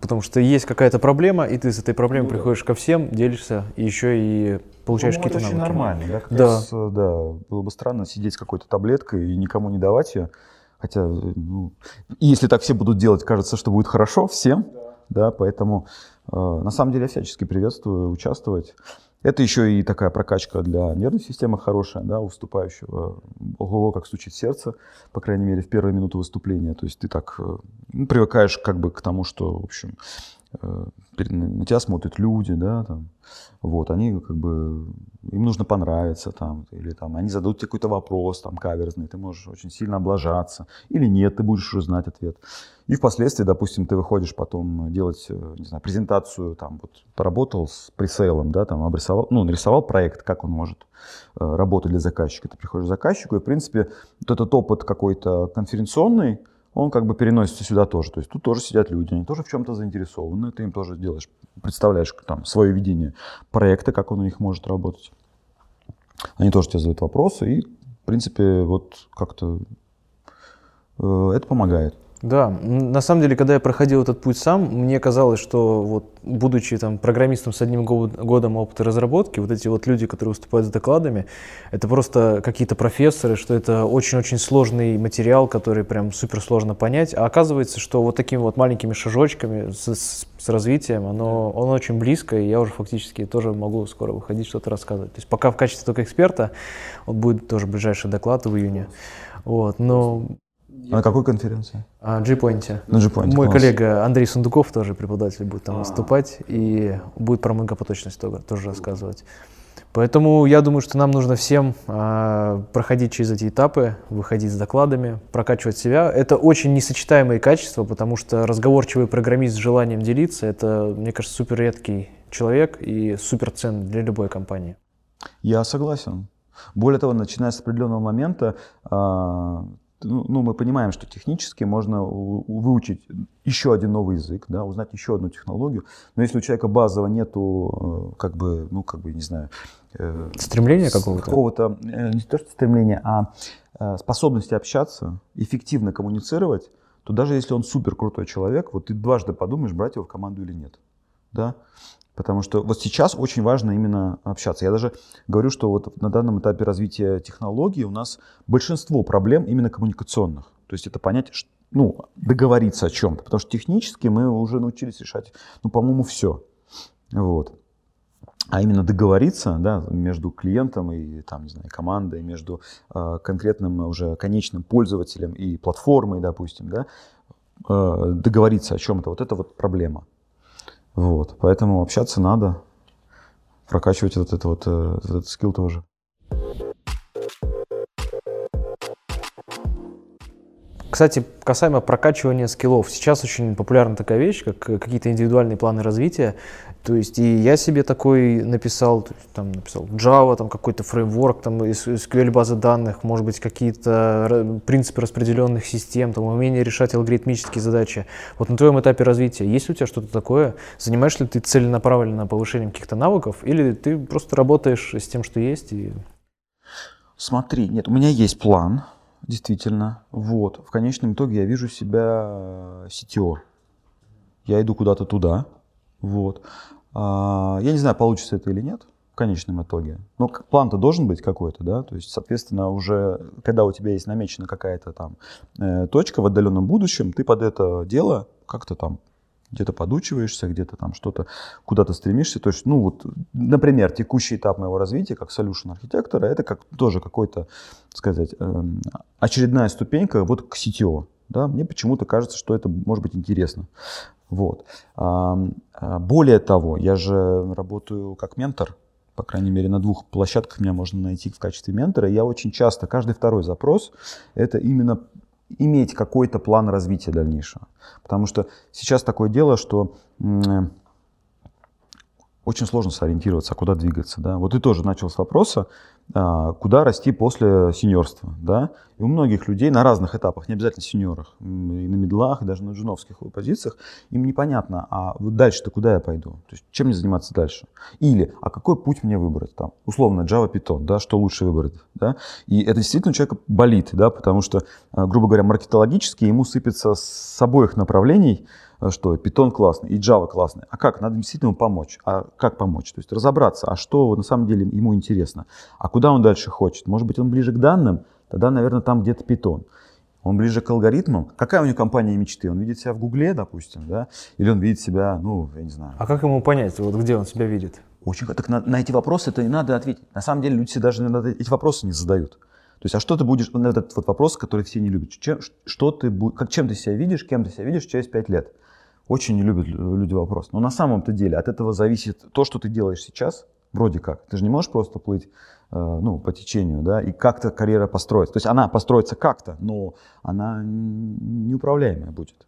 Потому что есть какая-то проблема, и ты с этой проблемой ну, приходишь ко всем, делишься, и еще и получаешь ну, какие-то навыки. Это очень нормально, да? Как да. Раз, да. Было бы странно сидеть с какой-то таблеткой и никому не давать ее. Хотя, ну, если так все будут делать, кажется, что будет хорошо всем. Да. поэтому, э, на самом деле, я всячески приветствую участвовать. Это еще и такая прокачка для нервной системы хорошая, да, уступающего. Ого, как стучит сердце, по крайней мере, в первые минуты выступления. То есть ты так э, ну, привыкаешь как бы к тому, что, в общем, на тебя смотрят люди, да, там, вот, они как бы, им нужно понравиться, там, или там, они зададут тебе какой-то вопрос, там, каверзный, ты можешь очень сильно облажаться, или нет, ты будешь уже знать ответ. И впоследствии, допустим, ты выходишь потом делать, э, не знаю, презентацию, там, вот, поработал с пресейлом, да, там, обрисовал, ну, нарисовал проект, как он может э, работать для заказчика. Ты приходишь к заказчику, и, в принципе, вот этот опыт какой-то конференционный, он как бы переносится сюда тоже. То есть тут тоже сидят люди, они тоже в чем-то заинтересованы, ты им тоже делаешь, представляешь там свое видение проекта, как он у них может работать. Они тоже тебе задают вопросы, и, в принципе, вот как-то э, это помогает. Да, на самом деле, когда я проходил этот путь сам, мне казалось, что вот, будучи там программистом с одним годом опыта разработки, вот эти вот люди, которые выступают с докладами, это просто какие-то профессоры, что это очень-очень сложный материал, который прям супер сложно понять. А оказывается, что вот такими вот маленькими шажочками с, с, с развитием, оно, оно очень близко, и я уже фактически тоже могу скоро выходить, что-то рассказывать. То есть пока в качестве только эксперта, вот будет тоже ближайший доклад в июне. Вот, но на какой конференции? А, G-Point. На G-Point. Мой класс. коллега Андрей Сундуков, тоже преподаватель, будет там а. выступать и будет про многопоточность тоже, тоже рассказывать. Поэтому я думаю, что нам нужно всем э, проходить через эти этапы, выходить с докладами, прокачивать себя. Это очень несочетаемые качества, потому что разговорчивый программист с желанием делиться, это, мне кажется, супер редкий человек и супер ценный для любой компании. Я согласен. Более того, начиная с определенного момента, э, ну, ну, мы понимаем, что технически можно выучить еще один новый язык, да, узнать еще одну технологию, но если у человека базово нету, э, как бы, ну, как бы, не знаю... Э, стремления какого-то? Какого-то, э, не то что стремления, а способности общаться, эффективно коммуницировать, то даже если он супер крутой человек, вот ты дважды подумаешь, брать его в команду или нет. Да? Потому что вот сейчас очень важно именно общаться. Я даже говорю, что вот на данном этапе развития технологий у нас большинство проблем именно коммуникационных. То есть это понять, ну, договориться о чем-то. Потому что технически мы уже научились решать, ну, по-моему, все. Вот. А именно договориться да, между клиентом и там, не знаю, командой, между э, конкретным уже конечным пользователем и платформой, допустим, да, э, договориться о чем-то, вот это вот проблема. Вот, поэтому общаться надо, прокачивать вот это вот, э, этот скилл тоже. Кстати, касаемо прокачивания скиллов, сейчас очень популярна такая вещь, как э, какие-то индивидуальные планы развития. То есть и я себе такой написал, там написал Java, там какой-то фреймворк, там SQL базы данных, может быть какие-то принципы распределенных систем, там умение решать алгоритмические задачи. Вот на твоем этапе развития есть у тебя что-то такое? Занимаешься ли ты целенаправленно повышением каких-то навыков, или ты просто работаешь с тем, что есть? И... Смотри, нет, у меня есть план, действительно. Вот, в конечном итоге я вижу себя CTO. Я иду куда-то туда, вот. А, я не знаю, получится это или нет в конечном итоге. Но план-то должен быть какой-то, да, то есть, соответственно, уже когда у тебя есть намечена какая-то там э, точка в отдаленном будущем, ты под это дело как-то там где-то подучиваешься, где-то там что-то, куда-то стремишься. То есть, ну вот, например, текущий этап моего развития как solution архитектора, это как тоже какой-то, сказать, эм, очередная ступенька вот к CTO. Да? Мне почему-то кажется, что это может быть интересно. Вот. А, более того, я же работаю как ментор, по крайней мере, на двух площадках меня можно найти в качестве ментора. Я очень часто, каждый второй запрос, это именно иметь какой-то план развития дальнейшего. Потому что сейчас такое дело, что очень сложно сориентироваться, куда двигаться. Да? Вот ты тоже начал с вопроса, куда расти после сеньорства. Да? И у многих людей на разных этапах, не обязательно сеньорах, и на медлах, и даже на джуновских позициях, им непонятно, а вот дальше-то куда я пойду? То есть чем мне заниматься дальше? Или, а какой путь мне выбрать? Там, условно, Java, Python, да, что лучше выбрать? Да? И это действительно у человека болит, да, потому что, а, грубо говоря, маркетологически ему сыпется с обоих направлений что Python классный и Java классный. А как? Надо действительно ему помочь. А как помочь? То есть разобраться, а что на самом деле ему интересно, а куда он дальше хочет. Может быть, он ближе к данным, тогда, наверное, там где-то Python. Он ближе к алгоритмам. Какая у него компания мечты? Он видит себя в Гугле, допустим, да? Или он видит себя, ну, я не знаю. А как ему понять, вот где он себя видит? Очень, так на, на эти вопросы это и надо ответить. На самом деле люди себе даже эти вопросы не задают. То есть, а что ты будешь, на этот вот вопрос, который все не любят, чем, что ты, как, чем ты себя видишь, кем ты себя видишь через пять лет? Очень не любят люди вопрос. Но на самом-то деле от этого зависит то, что ты делаешь сейчас, вроде как. Ты же не можешь просто плыть э, ну, по течению, да, и как-то карьера построится. То есть она построится как-то, но она неуправляемая будет.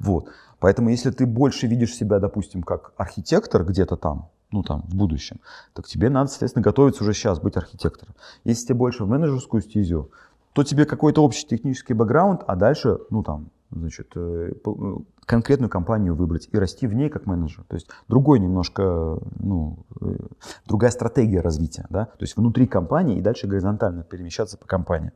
Вот. Поэтому если ты больше видишь себя, допустим, как архитектор где-то там, ну там, в будущем, так тебе надо, соответственно, готовиться уже сейчас быть архитектором. Если тебе больше в менеджерскую стезю, то тебе какой-то общий технический бэкграунд, а дальше, ну там, значит, э, э, конкретную компанию выбрать и расти в ней как менеджер. То есть другой немножко, ну, э, другая стратегия развития, да, то есть внутри компании и дальше горизонтально перемещаться по компании.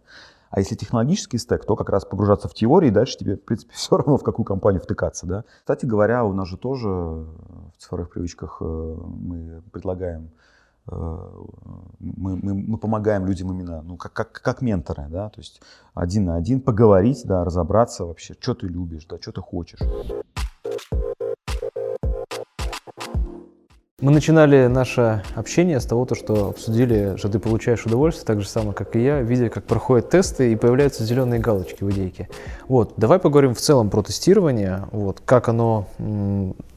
А если технологический стек, то как раз погружаться в теории, и дальше тебе, в принципе, все равно в какую компанию втыкаться, да. Кстати говоря, у нас же тоже в цифровых привычках мы предлагаем мы, мы, мы помогаем людям именно ну, как, как, как менторы, да, то есть один на один поговорить, да, разобраться вообще, что ты любишь, да, что ты хочешь. Мы начинали наше общение с того, что обсудили, что ты получаешь удовольствие, так же самое, как и я, видя, как проходят тесты и появляются зеленые галочки в идейке. Вот, давай поговорим в целом про тестирование, вот, как оно,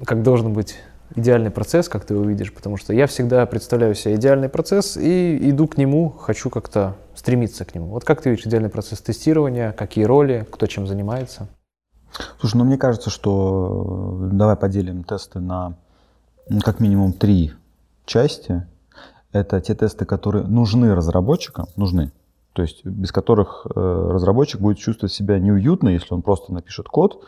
как должно быть идеальный процесс, как ты его видишь, потому что я всегда представляю себе идеальный процесс и иду к нему, хочу как-то стремиться к нему. Вот как ты видишь идеальный процесс тестирования, какие роли, кто чем занимается? Слушай, ну мне кажется, что э, давай поделим тесты на ну, как минимум три части. Это те тесты, которые нужны разработчикам, нужны, то есть без которых э, разработчик будет чувствовать себя неуютно, если он просто напишет код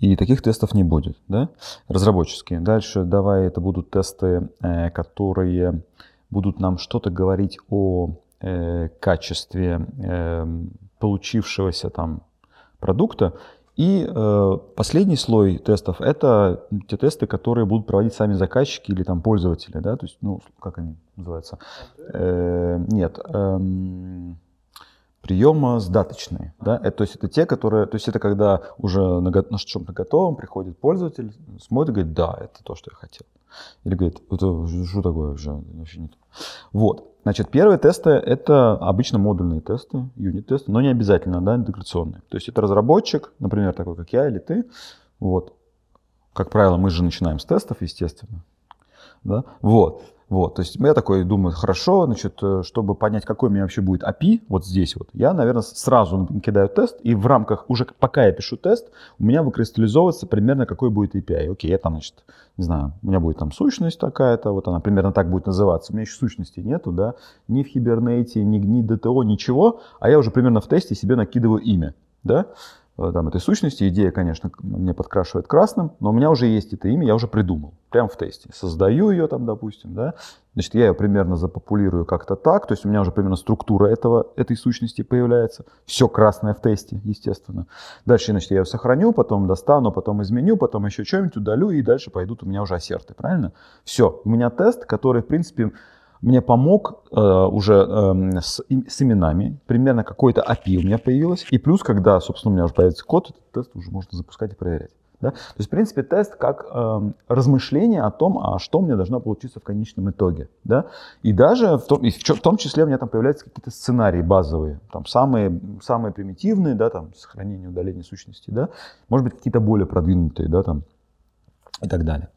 и таких тестов не будет, да, разработческие. Дальше давай это будут тесты, э, которые будут нам что-то говорить о э, качестве э, получившегося там продукта. И э, последний слой тестов это те тесты, которые будут проводить сами заказчики или там пользователи, да, то есть, ну, как они называются? Э, нет. Э, приема сдаточные. Да? Это, то есть это те, которые, то есть это когда уже на, на чем-то готовом приходит пользователь, смотрит говорит, да, это то, что я хотел. Или говорит, это что такое уже, вообще не то. Вот. Значит, первые тесты — это обычно модульные тесты, юнит-тесты, но не обязательно, да, интеграционные. То есть это разработчик, например, такой, как я или ты, вот. Как правило, мы же начинаем с тестов, естественно. Да? Вот. Вот, то есть я такой думаю, хорошо, значит, э, чтобы понять, какой у меня вообще будет API, вот здесь вот, я, наверное, сразу кидаю тест, и в рамках, уже пока я пишу тест, у меня выкристаллизовывается примерно, какой будет API. Окей, это, значит, не знаю, у меня будет там сущность такая-то, вот она примерно так будет называться. У меня еще сущности нету, да, ни в Hibernate, ни, ни DTO, ничего, а я уже примерно в тесте себе накидываю имя, да. Э, там, этой сущности. Идея, конечно, мне подкрашивает красным, но у меня уже есть это имя, я уже придумал, прямо в тесте. Создаю ее там, допустим, да, значит, я ее примерно запопулирую как-то так, то есть у меня уже примерно структура этого, этой сущности появляется, все красное в тесте, естественно. Дальше, значит, я ее сохраню, потом достану, потом изменю, потом еще что-нибудь удалю, и дальше пойдут у меня уже ассерты, правильно? Все, у меня тест, который, в принципе, мне помог э, уже э, с, с именами, примерно какой-то API у меня появилось. И плюс, когда, собственно, у меня уже появится код, этот тест уже можно запускать и проверять. Да? То есть, в принципе, тест как э, размышление о том, а что мне должно получиться в конечном итоге. Да? И даже в том, и в том числе у меня там появляются какие-то сценарии базовые, там самые, самые примитивные, да, там сохранение, удаление сущности, да, может быть, какие-то более продвинутые, да, там, и так далее.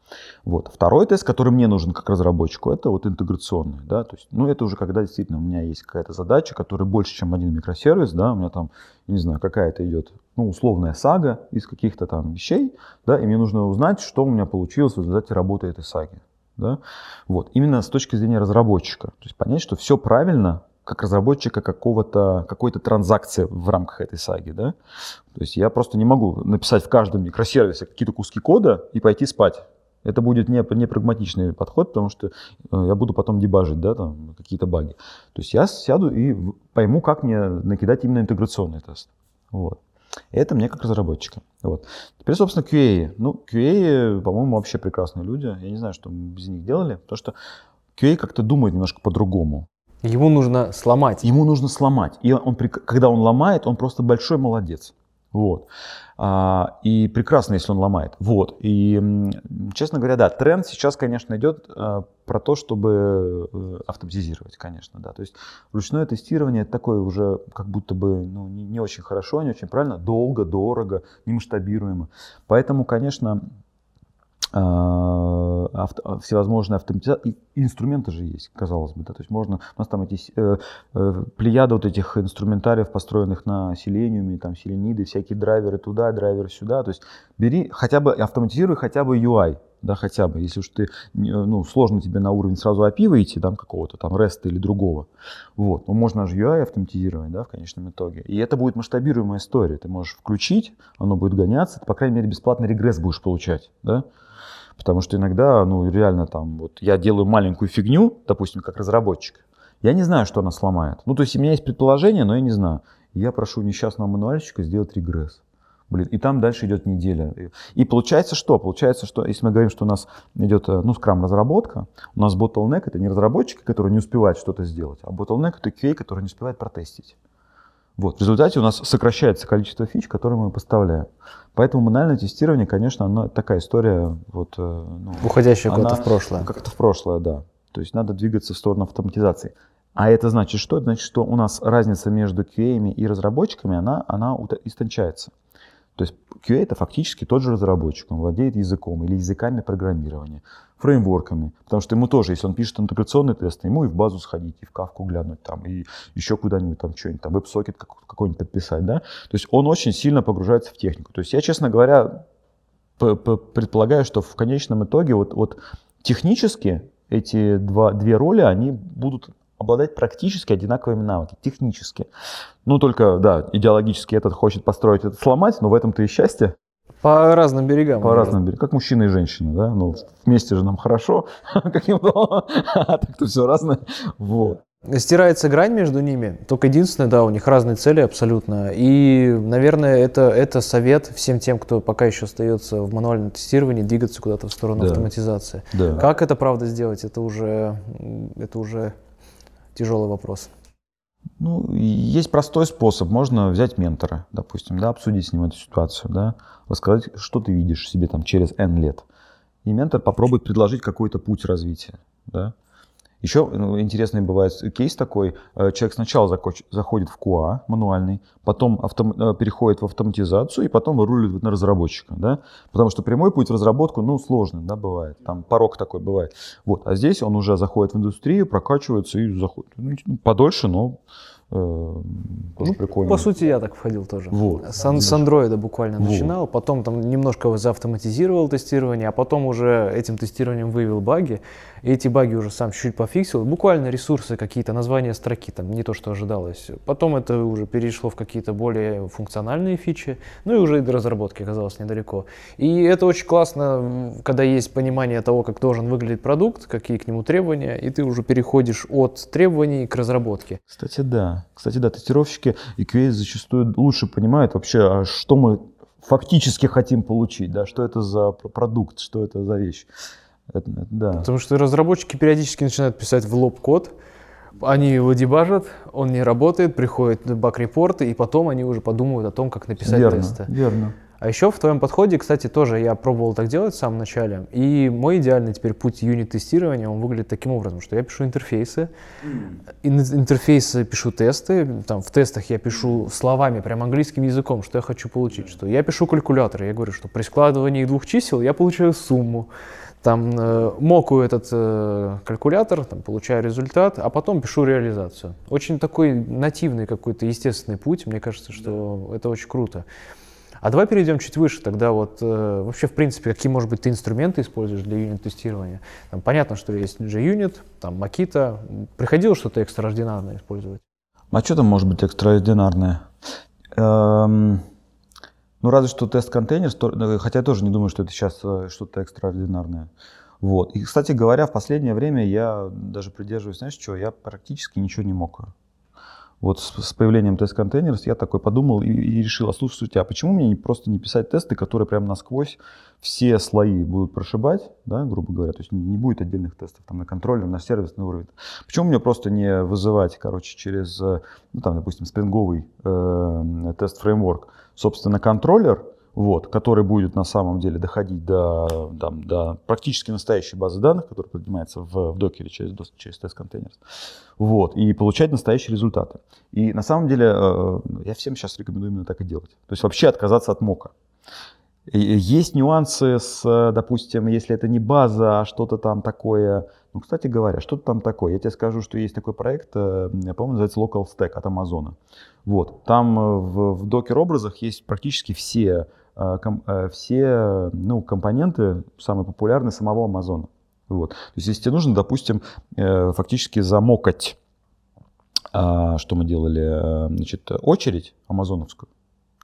Вот. Второй тест, который мне нужен как разработчику, это вот интеграционный. Да? То есть, ну, это уже когда действительно у меня есть какая-то задача, которая больше, чем один микросервис, да, у меня там, не знаю, какая-то идет, ну, условная сага из каких-то там вещей, да, и мне нужно узнать, что у меня получилось в результате работы этой саги. Да? Вот. Именно с точки зрения разработчика. То есть понять, что все правильно как разработчика какого-то, какой-то транзакции в рамках этой саги. Да? То есть я просто не могу написать в каждом микросервисе какие-то куски кода и пойти спать. Это будет не, не прагматичный подход, потому что э, я буду потом дебажить да, там, какие-то баги. То есть я сяду и пойму, как мне накидать именно интеграционный тест. Вот. Это мне как разработчика. Вот. Теперь, собственно, QA. Ну, QA, по-моему, вообще прекрасные люди. Я не знаю, что мы без них делали, потому что QA как-то думает немножко по-другому. Ему нужно сломать. Ему нужно сломать. И он, когда он ломает, он просто большой молодец. Вот. А, и прекрасно, если он ломает. Вот. И, честно говоря, да, тренд сейчас, конечно, идет а, про то, чтобы э, автоматизировать, конечно, да. То есть ручное тестирование такое уже как будто бы ну, не, не очень хорошо, не очень правильно, долго, дорого, не масштабируемо. Поэтому, конечно, авто, всевозможные автоматизации. Инструменты же есть, казалось бы. Да? То есть можно, у нас там эти э, э, плеяда вот этих инструментариев, построенных на селениуме, там селениды, всякие драйверы туда, драйверы сюда. То есть бери, хотя бы автоматизируй хотя бы UI, да, хотя бы, если уж ты, ну, сложно тебе на уровень сразу API выйти, там, какого-то там REST или другого, вот, но можно же UI автоматизировать, да, в конечном итоге, и это будет масштабируемая история, ты можешь включить, оно будет гоняться, ты, по крайней мере, бесплатный регресс будешь получать, да, Потому что иногда, ну, реально там, вот я делаю маленькую фигню, допустим, как разработчик, я не знаю, что она сломает. Ну, то есть у меня есть предположение, но я не знаю. Я прошу несчастного мануальщика сделать регресс. Блин, и там дальше идет неделя. И получается что? Получается, что если мы говорим, что у нас идет, э, ну, скрам разработка, у нас bottleneck это не разработчики, которые не успевают что-то сделать, а bottleneck это QA, который не успевает протестить. Вот. В результате у нас сокращается количество фич, которые мы поставляем. Поэтому мануальное тестирование, конечно, оно такая история, вот, э, ну, уходящая куда-то в прошлое. Как-то в прошлое, да. То есть надо двигаться в сторону автоматизации. А это значит что? Это значит, что у нас разница между QA и разработчиками, она, она истончается. То есть QA это фактически тот же разработчик, он владеет языком или языками программирования, фреймворками, потому что ему тоже, если он пишет интеграционный тест, ему и в базу сходить, и в кавку глянуть, там, и еще куда-нибудь там что-нибудь, там, веб-сокет какой-нибудь подписать, да, то есть он очень сильно погружается в технику. То есть я, честно говоря, предполагаю, что в конечном итоге вот, вот технически эти два, две роли, они будут обладать практически одинаковыми навыками, технически. Ну, только, да, идеологически этот хочет построить, этот сломать, но в этом-то и счастье. По разным берегам. По разным берегам. Как мужчина и женщина, да? Ну, вместе же нам хорошо, каким-то, а так-то все разное. Вот. Стирается грань между ними, только единственное, да, у них разные цели абсолютно. И, наверное, это, это совет всем тем, кто пока еще остается в мануальном тестировании, двигаться куда-то в сторону да. автоматизации. Да. Как это, правда, сделать, это уже, это уже тяжелый вопрос. Ну, есть простой способ. Можно взять ментора, допустим, да, обсудить с ним эту ситуацию, да, рассказать, что ты видишь себе там через N лет. И ментор попробует предложить какой-то путь развития, да. Еще ну, интересный бывает кейс такой. Э, человек сначала заходит в QA мануальный, потом автом, э, переходит в автоматизацию и потом выруливает на разработчика. Да? Потому что прямой путь в разработку ну, сложный, да, бывает. Там порог такой бывает. Вот. А здесь он уже заходит в индустрию, прокачивается и заходит. Ну, подольше, но Э, тоже ну, прикольно. По сути, я так входил тоже. Вот. С, с андроида буквально вот. начинал, потом там немножко заавтоматизировал тестирование, а потом уже этим тестированием вывел баги. И эти баги уже сам чуть-чуть пофиксил. Буквально ресурсы какие-то, названия строки, там не то, что ожидалось. Потом это уже перешло в какие-то более функциональные фичи. Ну и уже и до разработки оказалось недалеко. И это очень классно, когда есть понимание того, как должен выглядеть продукт, какие к нему требования, и ты уже переходишь от требований к разработке. Кстати, да. Кстати, да, тестировщики и QA зачастую лучше понимают вообще, а что мы фактически хотим получить, да, что это за продукт, что это за вещь. Это, да. Потому что разработчики периодически начинают писать в лоб код, они его дебажат, он не работает, приходит баг-репорты, и потом они уже подумают о том, как написать верно, тесты. Верно. А еще в твоем подходе, кстати, тоже я пробовал так делать в самом начале. И мой идеальный теперь путь юнит-тестирования, он выглядит таким образом, что я пишу интерфейсы, интерфейсы пишу тесты, там в тестах я пишу словами, прям английским языком, что я хочу получить, что я пишу калькулятор, я говорю, что при складывании двух чисел я получаю сумму, там э, мокаю этот э, калькулятор, там, получаю результат, а потом пишу реализацию. Очень такой нативный какой-то естественный путь, мне кажется, что да. это очень круто. А давай перейдем чуть выше, тогда вот э, вообще, в принципе, какие, может быть, ты инструменты используешь для юнит-тестирования? Там, понятно, что есть JUnit, там, Makita. Приходило что-то экстраординарное использовать? А что там может быть экстраординарное? Эм... Ну, разве что тест-контейнер, ну, хотя я тоже не думаю, что это сейчас э, что-то экстраординарное. Вот. И, кстати говоря, в последнее время я даже придерживаюсь, знаешь, что, я практически ничего не мог. Вот с, с появлением тест-контейнеров я такой подумал и, и решил, а слушайте, а почему мне не, просто не писать тесты, которые прям насквозь все слои будут прошибать, да, грубо говоря, то есть не, не будет отдельных тестов там на контроллер, на сервисный уровень. Почему мне просто не вызывать, короче, через, э, ну там, допустим, спринговый э, тест-фреймворк, собственно, контроллер, вот, который будет на самом деле доходить до, до, до практически настоящей базы данных, которая поднимается в, в докере через, через тест-контейнер, вот, и получать настоящие результаты. И на самом деле э, я всем сейчас рекомендую именно так и делать. То есть вообще отказаться от мока. Есть нюансы с, допустим, если это не база, а что-то там такое. Ну, кстати говоря, что-то там такое. Я тебе скажу, что есть такой проект, э, я помню, называется Local Stack от Амазона. Вот. Там э, в, в докер-образах есть практически все, э, все ну, компоненты, самые популярные самого Амазона. Вот. То есть, если тебе нужно, допустим, фактически замокать, что мы делали, значит, очередь амазоновскую,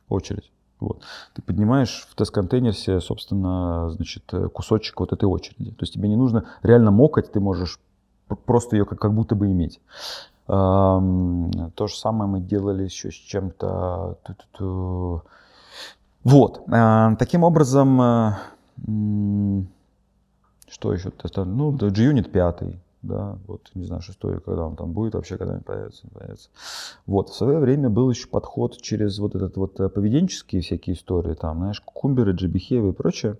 очередь, вот. Ты поднимаешь в тест-контейнере, собственно, значит, кусочек вот этой очереди. То есть тебе не нужно реально мокать, ты можешь просто ее как, как будто бы иметь. То же самое мы делали еще с чем-то. Вот. А, таким образом, э, что еще? Ну, JUnit 5 да, вот, не знаю, шестой, когда он там будет вообще, когда он появится, появится. Вот, в свое время был еще подход через вот этот вот э, поведенческие всякие истории, там, знаешь, кумберы, джибихевы и прочее.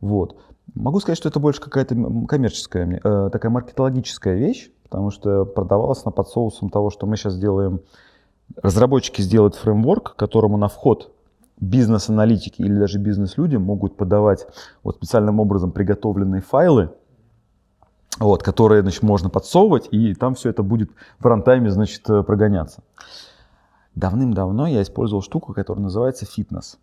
Вот. Могу сказать, что это больше какая-то коммерческая, э, такая маркетологическая вещь, потому что продавалась на под соусом того, что мы сейчас делаем, разработчики сделают фреймворк, которому на вход бизнес-аналитики или даже бизнес-люди могут подавать вот специальным образом приготовленные файлы, вот, которые значит, можно подсовывать, и там все это будет в рантайме значит, э, прогоняться. Давным-давно я использовал штуку, которая называется фитнес.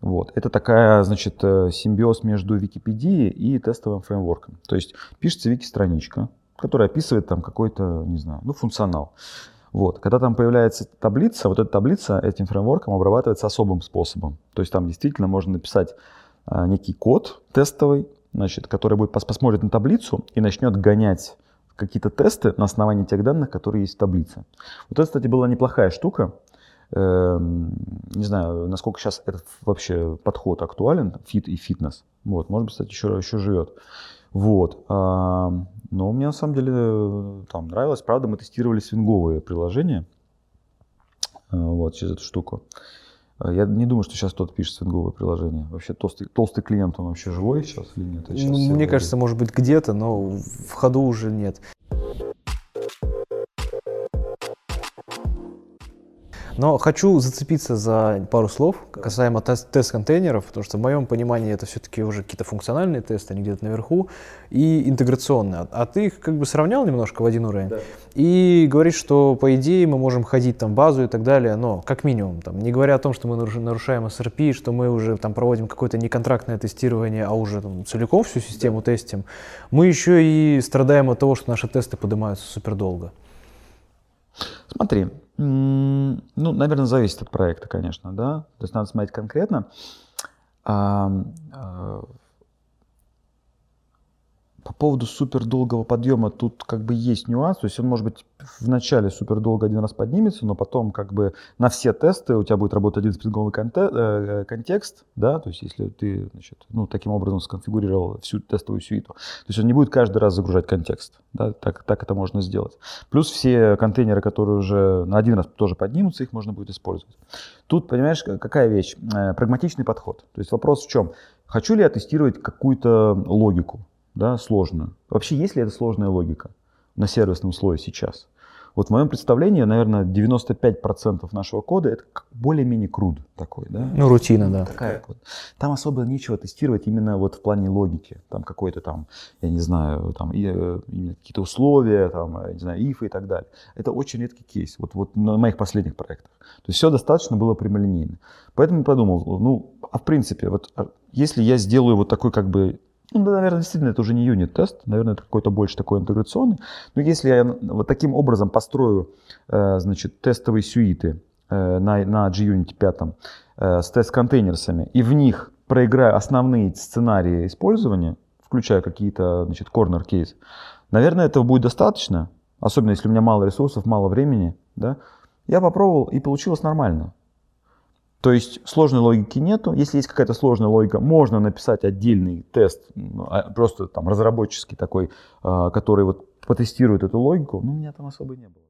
Вот. Это такая, значит, э, симбиоз между Википедией и тестовым фреймворком. То есть пишется вики-страничка, которая описывает там какой-то, не знаю, ну, функционал. Вот. Когда там появляется таблица, вот эта таблица этим фреймворком обрабатывается особым способом. То есть там действительно можно написать а, некий код тестовый, значит, который будет посмотрит на таблицу и начнет гонять какие-то тесты на основании тех данных, которые есть в таблице. Вот это, кстати, была неплохая штука. Эм, не знаю, насколько сейчас этот вообще подход актуален, Fit и FitNesse. Вот, может быть, кстати, еще, еще живет. Вот. Но мне на самом деле э, там нравилось. Правда, мы тестировали свинговые приложения э, вот, через эту штуку. А я не думаю, что сейчас кто-то пишет свинговое приложение. Вообще толстый, толстый клиент, он вообще живой сейчас или нет? Сейчас ну, мне кажется, может быть где-то, но в ходу уже нет. Но хочу зацепиться за пару слов касаемо тест- тест-контейнеров, потому что в моем понимании это все-таки уже какие-то функциональные тесты, они где-то наверху, и интеграционные. А ты их как бы сравнял немножко в один уровень да. и говоришь, что по идее мы можем ходить там базу и так далее, но как минимум, там, не говоря о том, что мы нарушаем SRP, что мы уже там проводим какое-то неконтрактное тестирование, а уже там, целиком всю систему да. тестим, мы еще и страдаем от того, что наши тесты поднимаются супер долго. Смотри, ну, наверное, зависит от проекта, конечно, да. То есть надо смотреть конкретно. По поводу супер долгого подъема тут как бы есть нюанс. То есть он может быть в начале супер долго один раз поднимется, но потом как бы на все тесты у тебя будет работать один спринговый э, контекст, да, то есть если ты, значит, ну, таким образом сконфигурировал всю тестовую сюиту. То есть он не будет каждый раз загружать контекст, да, так, так это можно сделать. Плюс все контейнеры, которые уже на один раз тоже поднимутся, их можно будет использовать. Тут, понимаешь, какая вещь? Э, прагматичный подход. То есть вопрос в чем? Хочу ли я тестировать какую-то логику? Да, сложную. Вообще, есть ли это сложная логика на сервисном слое сейчас? Вот в моем представлении, наверное, 95% нашего кода это более-менее круд такой, да? Ну, рутина, да. Такая вот. Там особо нечего тестировать именно вот в плане логики. Там какой-то там, я не знаю, там э, какие-то условия, там, я не знаю, if и так далее. Это очень редкий кейс. Вот, вот на моих последних проектах. То есть все достаточно было прямолинейно. Поэтому я подумал, ну, а в принципе, вот а если я сделаю вот такой как бы ну, наверное, действительно, это уже не юнит-тест, наверное, это какой-то больше такой интеграционный. Но если я вот таким образом построю, э, значит, тестовые сюиты э, на, на G-Unit 5 э, с тест-контейнерсами, и в них проиграю основные сценарии использования, включая какие-то, значит, corner кейс, наверное, этого будет достаточно, особенно если у меня мало ресурсов, мало времени, да, я попробовал, и получилось нормально. То есть сложной логики нету. Если есть какая-то сложная логика, можно написать отдельный тест, ну, а, просто там разработческий такой, а, который вот потестирует эту логику. Но у меня там особо не было.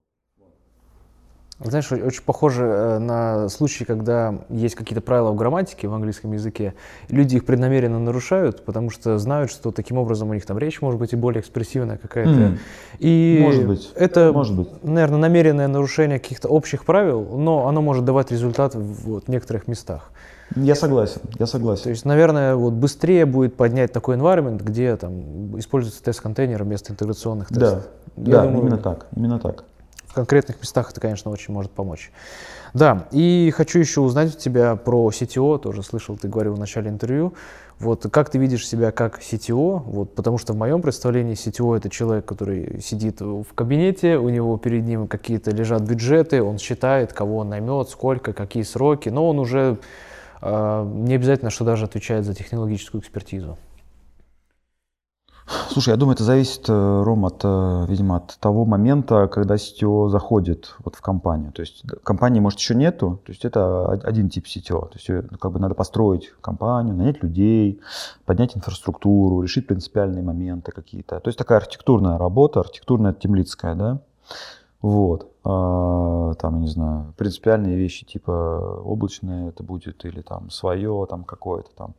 Знаешь, очень похоже э, на случаи, когда есть какие-то правила в грамматике в английском языке, люди их преднамеренно нарушают, потому что знают, что таким образом у них там речь может быть и более экспрессивная какая-то. Mm. И может быть. это, может быть. наверное, намеренное нарушение каких-то общих правил, но оно может давать результат в вот, некоторых местах. Я согласен, я согласен. То есть, наверное, вот быстрее будет поднять такой environment, где там используется тест-контейнер вместо интеграционных тестов. Да, Я да думаю, именно так, именно так в конкретных местах это, конечно, очень может помочь. Да, и хочу еще узнать у тебя про CTO, тоже слышал, ты говорил в начале интервью. Вот как ты видишь себя как CTO? Вот, потому что в моем представлении CTO это человек, который сидит в кабинете, у него перед ним какие-то лежат бюджеты, он считает, кого он наймет, сколько, какие сроки, но он уже э, не обязательно, что даже отвечает за технологическую экспертизу. Слушай, я думаю, это зависит, э, Ром, от, э, видимо, от того момента, когда CTO заходит вот в компанию. То есть компании, может, еще нету, то есть это один тип CTO. То есть э, как бы надо построить компанию, нанять людей, поднять инфраструктуру, решить принципиальные моменты какие-то. То есть такая архитектурная работа, архитектурная темлицкая, да. Вот. А, там, я не знаю, принципиальные вещи типа облачное это будет или там свое там какое-то там.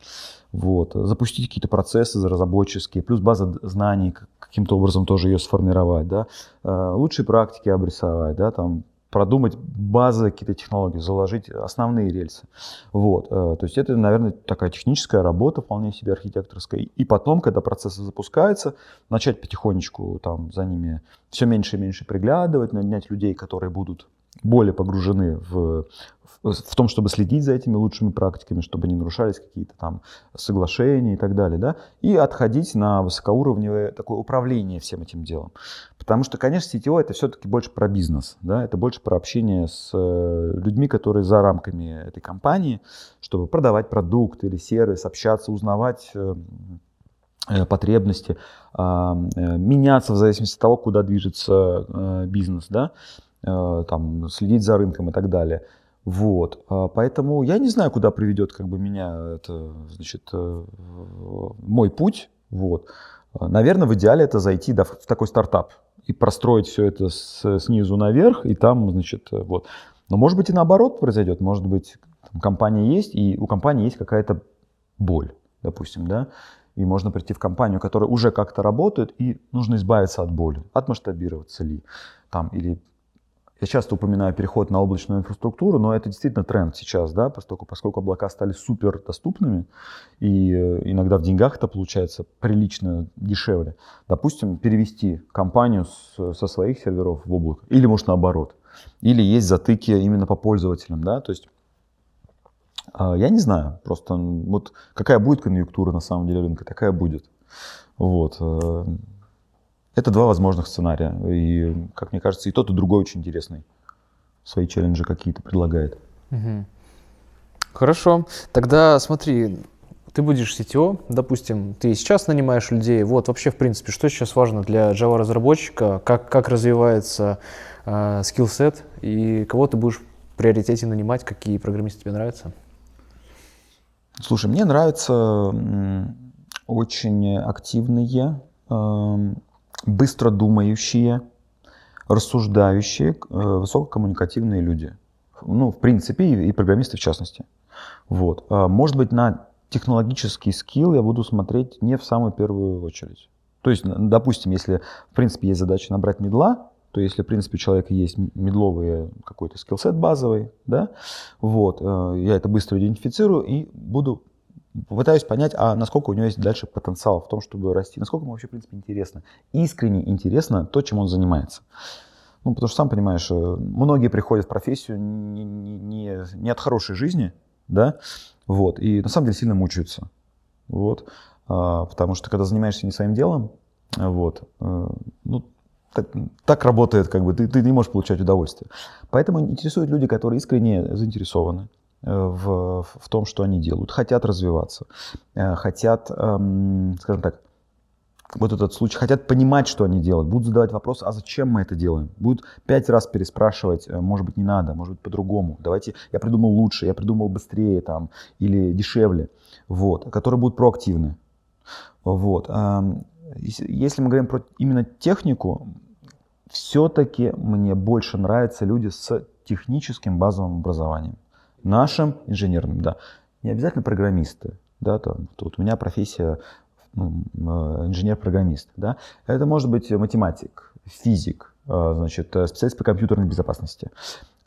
Вот. Запустить какие-то процессы разработческие, плюс база знаний каким-то образом тоже ее сформировать, да. А, лучшие практики обрисовать, да, там продумать базы какие-то технологии, заложить основные рельсы. Вот. Э, то есть это, наверное, такая техническая работа, вполне себе архитекторская. И потом, когда процессы запускаются, начать потихонечку там за ними все меньше и меньше приглядывать, нанять людей, которые будут более погружены в, в том, чтобы следить за этими лучшими практиками, чтобы не нарушались какие-то там соглашения и так далее, да, и отходить на высокоуровневое такое управление всем этим делом. Потому что, конечно, CTO это все-таки больше про бизнес, да, это больше про общение с э, людьми, которые за рамками этой компании, чтобы продавать продукт или сервис, общаться, узнавать э, э, потребности, меняться в зависимости от того, куда движется бизнес, да, там, следить за рынком и так далее. Вот, а, поэтому я не знаю, куда приведет как бы меня это, значит, э, мой путь, вот. Наверное, в идеале это зайти да, в такой стартап и простроить все это с, снизу наверх, и там, значит, э, вот. Но может быть и наоборот произойдет, может быть там, компания есть, и у компании есть какая-то боль, допустим, да, и можно прийти в компанию, которая уже как-то работает, и нужно избавиться от боли, отмасштабироваться ли, там, или я часто упоминаю переход на облачную инфраструктуру, но это действительно тренд сейчас, да, поскольку, поскольку облака стали супер доступными, и э, иногда в деньгах это получается прилично дешевле. Допустим, перевести компанию с, со своих серверов в облако, или может наоборот. Или есть затыки именно по пользователям, да, то есть а, я не знаю, просто вот какая будет конъюнктура на самом деле рынка, такая будет. Вот. Это два возможных сценария. И, как мне кажется, и тот, и другой очень интересный. Свои челленджи какие-то предлагает. Угу. Хорошо. Тогда смотри, ты будешь CTO, допустим, ты сейчас нанимаешь людей, вот вообще, в принципе, что сейчас важно для Java-разработчика, как, как развивается э, skillset и кого ты будешь в приоритете нанимать, какие программисты тебе нравятся? Слушай, мне нравятся очень активные, эм, быстро думающие, рассуждающие, э, высококоммуникативные люди. Ну, в принципе, и программисты в частности. Вот. А, может быть, на технологический скилл я буду смотреть не в самую первую очередь. То есть, допустим, если, в принципе, есть задача набрать медла, то если, в принципе, у человека есть медловый какой-то скиллсет базовый, да, вот, э, я это быстро идентифицирую и буду Попытаюсь понять, а насколько у него есть дальше потенциал в том, чтобы расти, насколько ему вообще, в принципе, интересно. Искренне интересно то, чем он занимается. Ну, потому что, сам понимаешь, э, многие приходят в профессию не, не, не от хорошей жизни, да, вот, и на самом деле сильно мучаются, вот, а, потому что, когда занимаешься не своим делом, вот, э, ну, так, так работает, как бы, ты, ты не можешь получать удовольствие. Поэтому интересуют люди, которые искренне заинтересованы, в, в том, что они делают, хотят развиваться, э, хотят, эм, скажем так, вот этот случай, хотят понимать, что они делают, будут задавать вопрос, а зачем мы это делаем? Будут пять раз переспрашивать, э, может быть, не надо, может быть, по-другому. Давайте, я придумал лучше, я придумал быстрее там, или дешевле, вот, которые будут проактивны. Вот. Эм, если мы говорим про именно технику, все-таки мне больше нравятся люди с техническим базовым образованием нашим инженерным, да. Не обязательно программисты, да, там, вот у меня профессия ну, э, инженер-программист, да. Это может быть математик, физик, э, значит, э, специалист по компьютерной безопасности,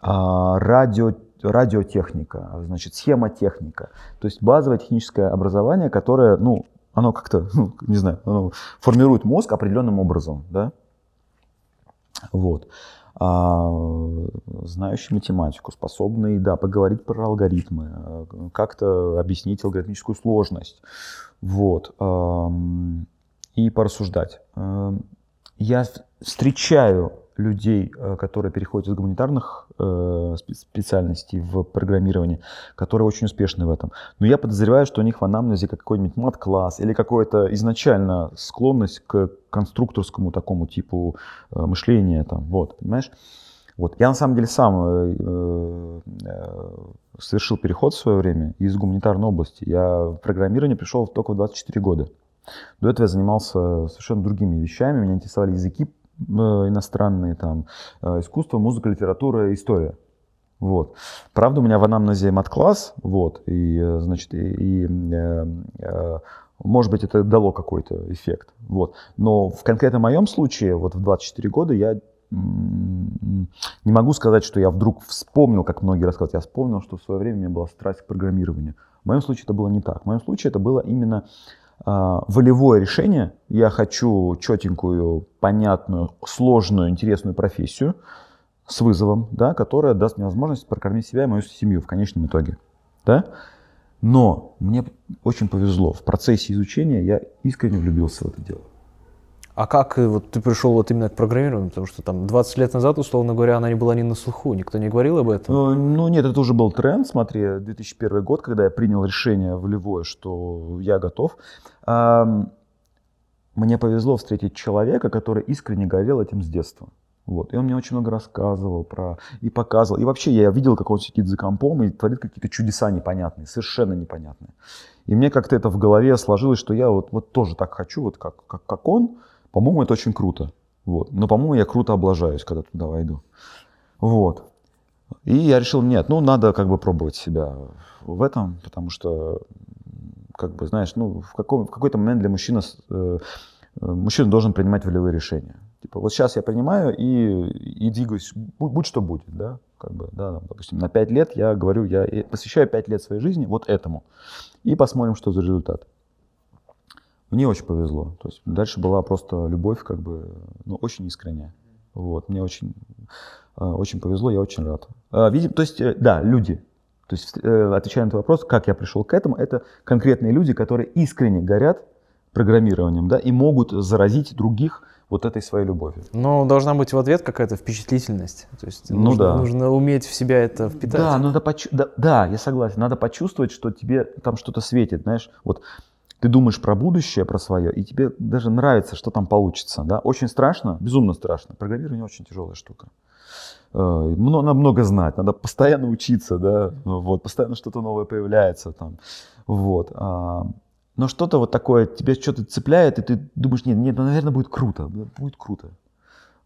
а, радио, радиотехника, значит, схемотехника. То есть базовое техническое образование, которое, ну, оно как-то, ну, не знаю, формирует мозг определенным образом, да. Вот знающий математику, способный, да, поговорить про алгоритмы, э, как-то объяснить алгоритмическую сложность, вот, и порассуждать. Я встречаю людей, э, которые переходят из гуманитарных э, специальностей в программирование, которые очень успешны в этом. Но я подозреваю, что у них в анамнезе какой-нибудь мат-класс или какая-то изначально склонность к конструкторскому такому типу э, мышления. Там, вот, понимаешь? Вот. Я на самом деле сам совершил переход в свое время из гуманитарной области. Я в программирование пришел только в 24 года. До этого я занимался совершенно другими вещами. Меня интересовали языки иностранные, там, э, искусство, музыка, литература, история. Вот. Правда, у меня в анамнезе мат-класс, вот, и, э, значит, и, и э, может быть, это дало какой-то эффект, вот. Но в конкретно моем случае, вот в 24 года я не могу сказать, что я вдруг вспомнил, как многие рассказывают, я вспомнил, что в свое время у меня была страсть к программированию. В моем случае это было не так. В моем случае это было именно волевое решение, я хочу четенькую, понятную, сложную, интересную профессию с вызовом, да, которая даст мне возможность прокормить себя и мою семью в конечном итоге. Да? Но мне очень повезло. В процессе изучения я искренне влюбился в это дело. А как э, вот ты пришел вот именно к программированию? Потому что там 20 лет назад, условно говоря, она не была ни на слуху, никто не говорил об этом. Ну, ну нет, это уже был тренд. Смотри, 2001 год, когда я принял решение волевое, что я готов. Мне повезло встретить человека, который искренне горел этим с детства. Вот. И он мне очень много рассказывал про и показывал. И вообще я видел, как он сидит за компом и творит какие-то чудеса непонятные, совершенно непонятные. И мне как-то это в голове сложилось, что я вот, вот тоже так хочу, вот как, как, как он. По-моему, это очень круто. Вот. Но, по-моему, я круто облажаюсь, когда туда войду. Вот. И я решил, нет, ну, надо как бы пробовать себя в этом, потому что, как бы, знаешь, ну, в, каком, в какой-то момент для мужчины, э, э, мужчина должен принимать волевые решения. Типа, вот сейчас я принимаю и, и двигаюсь, будь, будь что будет, да, как бы, да, допустим, на 5 лет я говорю, я посвящаю 5 лет своей жизни вот этому, и посмотрим, что за результат. Мне очень повезло. То есть дальше была просто любовь, как бы, ну, очень искренняя. Вот, мне очень, э, очень повезло, я очень рад. А, видим, то есть, э, да, люди. То есть, э, отвечая на этот вопрос, как я пришел к этому, это конкретные люди, которые искренне горят программированием, да, и могут заразить других вот этой своей любовью. Но должна быть в ответ какая-то впечатлительность. То есть Ну нужно, да. нужно уметь в себя это впитать. Да, надо почу- да, да, я согласен. Надо почувствовать, что тебе там что-то светит, знаешь. Вот ты думаешь про будущее, про свое, и тебе даже нравится, что там получится. Да? Очень страшно, безумно страшно. Программирование очень тяжелая штука. Э, Надо много знать, надо постоянно учиться, да, вот, постоянно что-то новое появляется там, вот. а, Но что-то вот такое, тебе что-то цепляет, и ты думаешь, нет, нет, ну, наверное, будет круто, будет круто.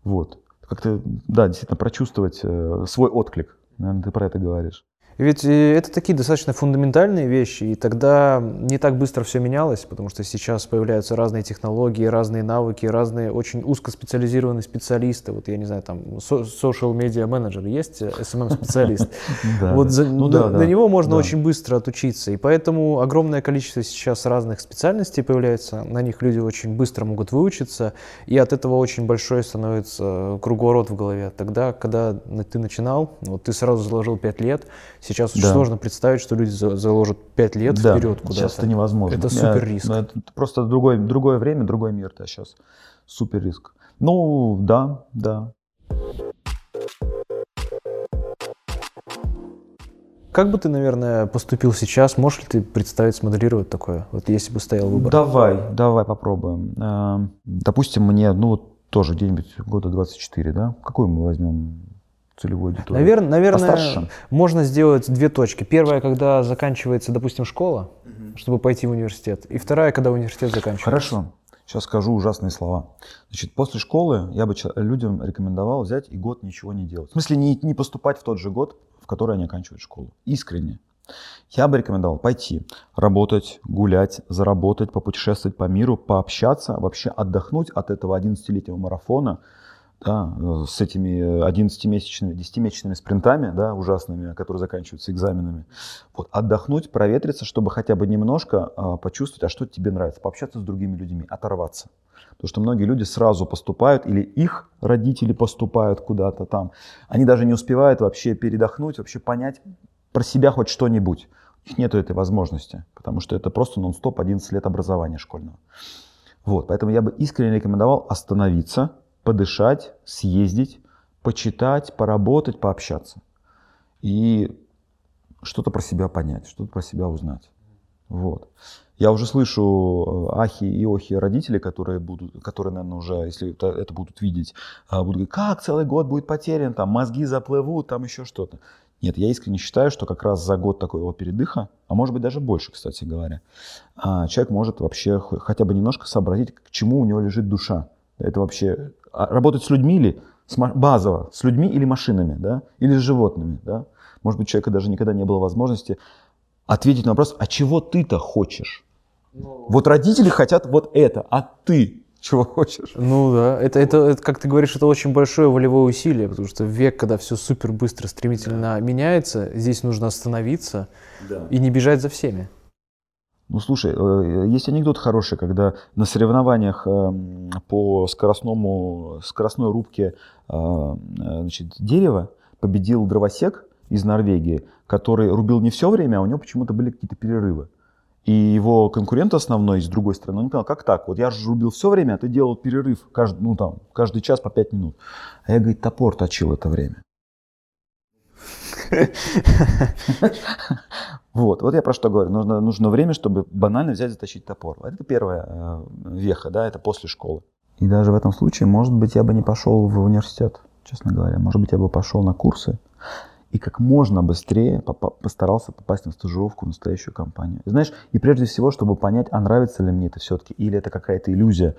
Вот. Как-то, да, действительно прочувствовать э, свой отклик. Наверное, ты про это говоришь. Ведь э, это такие достаточно фундаментальные вещи, и тогда не так быстро все менялось, потому что сейчас появляются разные технологии, разные навыки, разные очень узкоспециализированные специалисты. Вот я не знаю, там social media менеджер есть, SMM-специалист. Да, Вот да. за- Ну на, него можно очень быстро отучиться, и поэтому огромное количество сейчас разных специальностей появляется, на них люди очень быстро могут выучиться, и от этого очень большой становится круговорот в голове. Тогда, когда ты начинал, вот ты сразу заложил 5 лет, сейчас очень Да. сложно представить, что люди за- заложат 5 лет Да, вперед куда-то. Сейчас это невозможно. Это Я- супер риск. ну, это просто другой, другое время, другой мир, да, сейчас. Супер риск. Ну, да, да. Как бы ты, наверное, поступил сейчас? Можешь ли ты представить, смоделировать такое? Вот если бы стоял выбор. Давай, давай попробуем. Эм, Допустим, мне, ну, вот тоже где-нибудь года 24, да? Какую мы возьмем целевую аудиторию? Навер- наверное, Постарше. можно сделать две точки. Первая, когда заканчивается, допустим, школа, чтобы пойти в университет. И вторая, когда университет заканчивается. Хорошо. Сейчас скажу ужасные слова. Значит, после школы я бы людям рекомендовал взять и год ничего не делать. В смысле, не, не поступать в тот же год, в который они оканчивают школу. Искренне. Я бы рекомендовал пойти, работать, гулять, заработать, попутешествовать по миру, пообщаться, вообще отдохнуть от этого 11-летнего марафона, да, э, с этими 11-месячными, 10-месячными спринтами, да, ужасными, которые заканчиваются экзаменами. Вот, отдохнуть, проветриться, чтобы хотя бы немножко а, почувствовать, а что тебе нравится, пообщаться с другими людьми, оторваться. Потому что многие люди сразу поступают, или их родители поступают куда-то там. Они даже не успевают вообще передохнуть, вообще понять про себя хоть что-нибудь. У них нет этой возможности, потому что это просто нон-стоп 11 лет образования школьного. Вот, поэтому я бы искренне рекомендовал остановиться, подышать, съездить, почитать, поработать, пообщаться. И что-то про себя понять, что-то про себя узнать. Вот. Я уже слышу э, ахи и охи родителей, которые будут, которые, наверное, уже, если это, это будут видеть, а, будут говорить, как целый год будет потерян, там мозги заплывут, там еще что-то. Нет, я искренне считаю, что как раз за год такого передыха, а может быть даже больше, кстати говоря, а, человек может вообще хотя бы немножко сообразить, к чему у него лежит душа. Это вообще а, работать с людьми или с базово, с людьми или машинами, да, или с животными, да. Может быть, у человека даже никогда не было возможности ответить на вопрос, а чего ты-то хочешь? Вот родители хотят вот это, а ты чего хочешь? Ну да, это, это, это, как ты говоришь, это очень большое волевое усилие, потому что век, когда все супер быстро, стремительно меняется, здесь нужно остановиться и не бежать за всеми. Ну, слушай, э, есть анекдот хороший, когда на соревнованиях эм, по скоростному, скоростной рубке э, э, значит, дерева победил дровосек из Норвегии, который рубил не все время, а у него почему-то были какие-то перерывы. И его конкурент основной с другой стороны, он понял, как так? Вот я же рубил все время, а ты делал перерыв каждый, ну, там, каждый час по 5 минут. А я, говорит, топор точил это время. Вот, вот я про что говорю. Нужно, нужно время, чтобы банально взять, затащить топор. Это первая э, веха, да, это после школы. И даже в этом случае, может быть, я бы не пошел в университет, честно говоря. Может быть, я бы пошел на курсы и как можно быстрее постарался попасть на стажировку в настоящую компанию. Знаешь, и прежде всего, чтобы понять, а нравится ли мне это все-таки, или это какая-то иллюзия,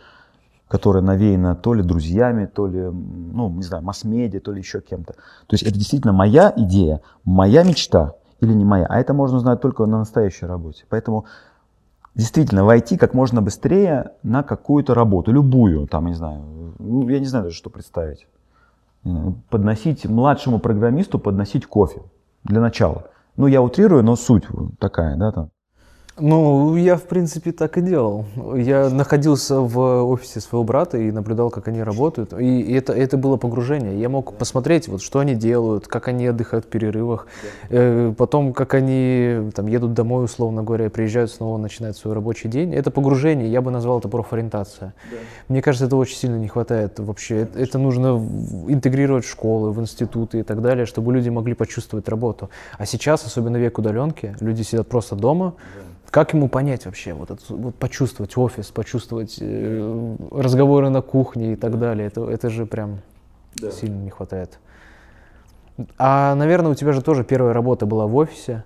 которая навеяна то ли друзьями, то ли, ну, не знаю, масс-медиа, то ли еще кем-то. То есть это действительно моя идея, моя мечта или не моя. А это можно узнать только на настоящей работе. Поэтому действительно войти как можно быстрее на какую-то работу, любую, там, не знаю, ну, я не знаю даже, что представить. Подносить младшему программисту, подносить кофе для начала. Ну, я утрирую, но суть такая, да, там. Ну, я, в принципе, так и делал. Я находился в офисе своего брата и наблюдал, как они работают. И это, это было погружение. Я мог посмотреть, вот, что они делают, как они отдыхают в перерывах. Э, потом, как они там, едут домой, условно говоря, приезжают снова, начинают свой рабочий день. Это погружение, я бы назвал это профориентация. Да. Мне кажется, это очень сильно не хватает вообще. Это, это нужно интегрировать в школы, в институты и так далее, чтобы люди могли почувствовать работу. А сейчас, особенно век удаленки, люди сидят просто дома. Да как ему понять вообще, вот, это, вот почувствовать офис, почувствовать э, разговоры на кухне и так далее? Это, это же прям да. сильно не хватает. А, наверное, у тебя же тоже первая работа была в офисе.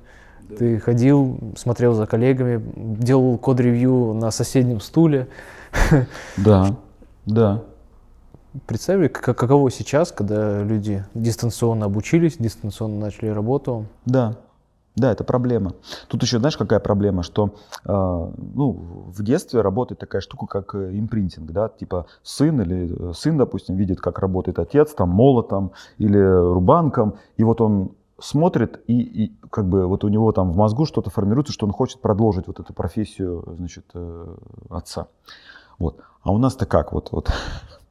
Да. Ты ходил, смотрел за коллегами, делал код-ревью на соседнем стуле. Да, да. Представь, каково сейчас, когда люди дистанционно обучились, дистанционно начали работу. Да, да, это проблема. Тут еще, знаешь, какая проблема, что э, ну, в детстве работает такая штука, как э, импринтинг, да, типа сын или э, сын, допустим, видит, как работает отец, там, молотом или рубанком, и вот он смотрит, и, и как бы вот у него там в мозгу что-то формируется, что он хочет продолжить вот эту профессию, значит, э, отца. Вот. А у нас-то как? Вот, вот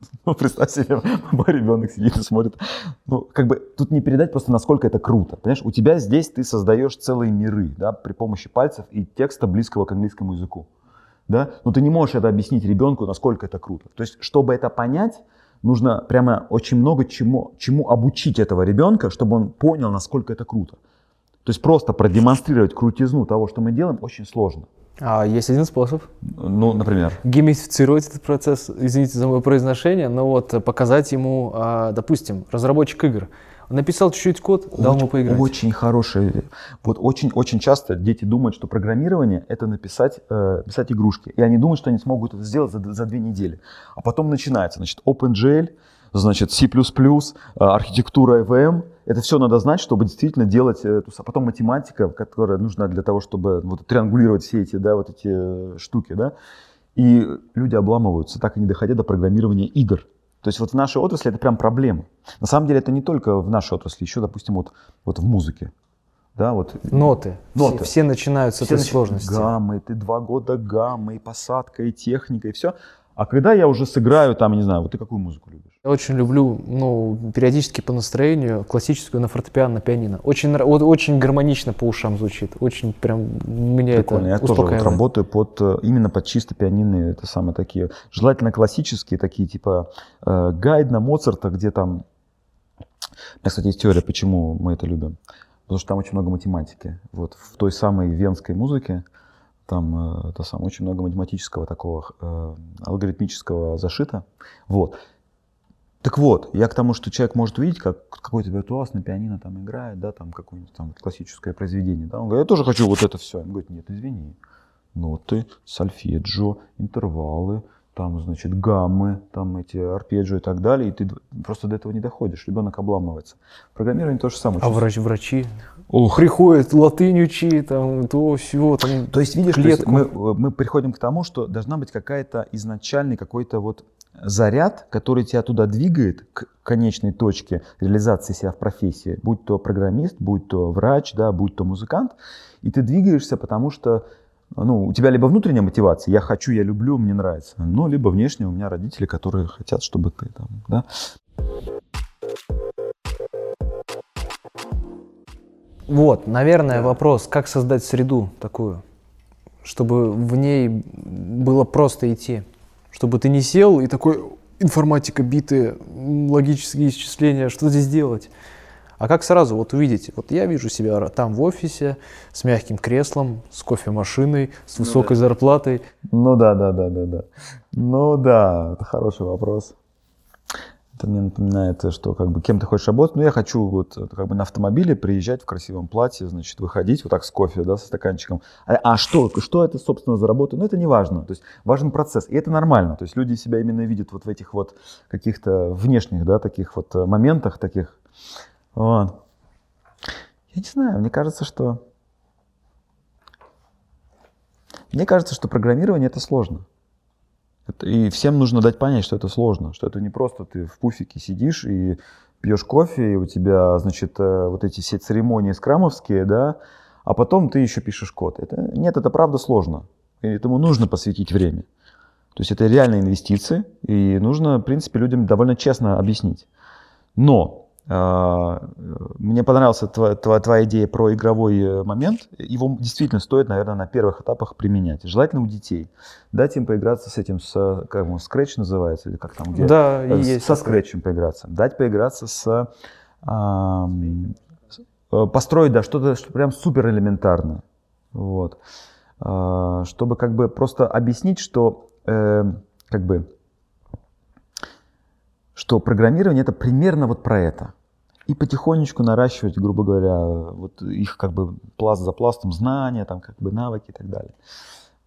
Ну, представь себе, мой ребенок сидит и смотрит. Ну, как бы тут не передать просто, насколько это круто. Понимаешь, у тебя здесь ты создаешь целые миры, да, при помощи пальцев и текста, близкого к английскому языку. Да? Но ты не можешь это объяснить ребенку, насколько это круто. То есть, чтобы это понять, нужно прямо очень много чему, чему обучить этого ребенка, чтобы он понял, насколько это круто. То есть просто продемонстрировать крутизну того, что мы делаем, очень сложно. А есть один способ. Ну, например? Геймифицировать этот процесс, извините за мое произношение, но вот показать ему, а, допустим, разработчик игр. Написал чуть-чуть код, дал ему поиграть. Очень хороший. Вот очень-очень часто дети думают, что программирование – это написать, э, писать игрушки. И они думают, что они смогут это сделать за, за две недели. А потом начинается, значит, OpenGL, значит, C++, э, архитектура IVM – это все надо знать, чтобы действительно делать эту, а потом математика, которая нужна для того, чтобы вот, триангулировать все эти, да, вот эти э, штуки, да. И люди обламываются, так и не доходя до программирования игр. То есть вот в нашей отрасли это прям проблема. На самом деле это не только в нашей отрасли, еще, допустим, вот, вот в музыке. Да, вот. Ноты. Ноты. Все, все начинают с все этой сложности. Гаммы, ты два года гаммы, и посадка, и техника, и все. А когда я уже сыграю, там, не знаю, вот ты какую музыку любишь? Я очень люблю, ну, периодически по настроению, классическую на фортепиано, на пианино. Очень, вот, очень гармонично по ушам звучит. Очень прям меня Прикольно. это Я тоже вот работаю под, э, именно под чисто пианинные, это самые такие, желательно классические, такие типа э, Гайдна, Моцарта, где там... У меня, кстати, есть теория, почему мы это любим. Потому что там очень много математики. Вот в той самой венской музыке, там это самое, очень много математического такого э, алгоритмического зашита. Вот. Так вот, я к тому, что человек может увидеть, как какой-то виртуоз на пианино там играет, да, там какое-нибудь там классическое произведение. Да, он говорит, я тоже хочу вот это все. Он говорит, нет, извини, ноты, сольфеджио, интервалы, там, значит, гаммы, там эти арпеджио и так далее, и ты просто до этого не доходишь, ребенок обламывается. Программирование то же самое. А врач, врачи Ох. приходят, латынь учи, там, то всего, там, То есть, видишь, то есть мы, мы приходим к тому, что должна быть какая-то изначальный какой-то вот заряд, который тебя туда двигает к конечной точке реализации себя в профессии, будь то программист, будь то врач, да, будь то музыкант, и ты двигаешься, потому что ну, у тебя либо внутренняя мотивация, я хочу, я люблю, мне нравится, ну, либо внешняя, у меня родители, которые хотят, чтобы ты там, да. Вот, наверное, вопрос, как создать среду такую, чтобы в ней было просто идти, чтобы ты не сел и такой, информатика, биты, логические исчисления, что здесь делать? А как сразу вот увидеть, вот я вижу себя там в офисе с мягким креслом, с кофемашиной, с ну высокой ну, да. зарплатой. Ну да, да, да, да, да. Ну да, это хороший вопрос. Это мне напоминает, что как бы кем ты хочешь работать. Ну, я хочу вот как бы на автомобиле приезжать в красивом платье, значит, выходить вот так с кофе, да, со стаканчиком. А, а что, что это, собственно, за работа? Ну, это не важно. То есть важен процесс. И это нормально. То есть люди себя именно видят вот в этих вот каких-то внешних, да, таких вот моментах, таких вот. Я не знаю, мне кажется, что... Мне кажется, что программирование это сложно. И всем нужно дать понять, что это сложно, что это не просто ты в пуфике сидишь и пьешь кофе, и у тебя, значит, э, вот эти все церемонии скрамовские, да, а потом ты еще пишешь код. Это, нет, это правда сложно. И этому нужно посвятить время. То есть это реальные инвестиции, и нужно, в принципе, людям довольно честно объяснить. Но мне понравилась твоя, твоя, твоя идея про игровой э, момент. Его действительно стоит, наверное, на первых этапах применять. Желательно у детей. Дать им поиграться с этим, с, как он, Scratch называется, или как там, где? Да, Э, есть. Со скретчем поиграться. Дать поиграться с... э, построить, да, что-то что прям супер элементарное. Вот. А, Чтобы как бы просто объяснить, что э, как бы что программирование это примерно вот про это. И потихонечку наращивать, грубо говоря, вот их как бы пласт за пластом знания, там как бы навыки и так далее.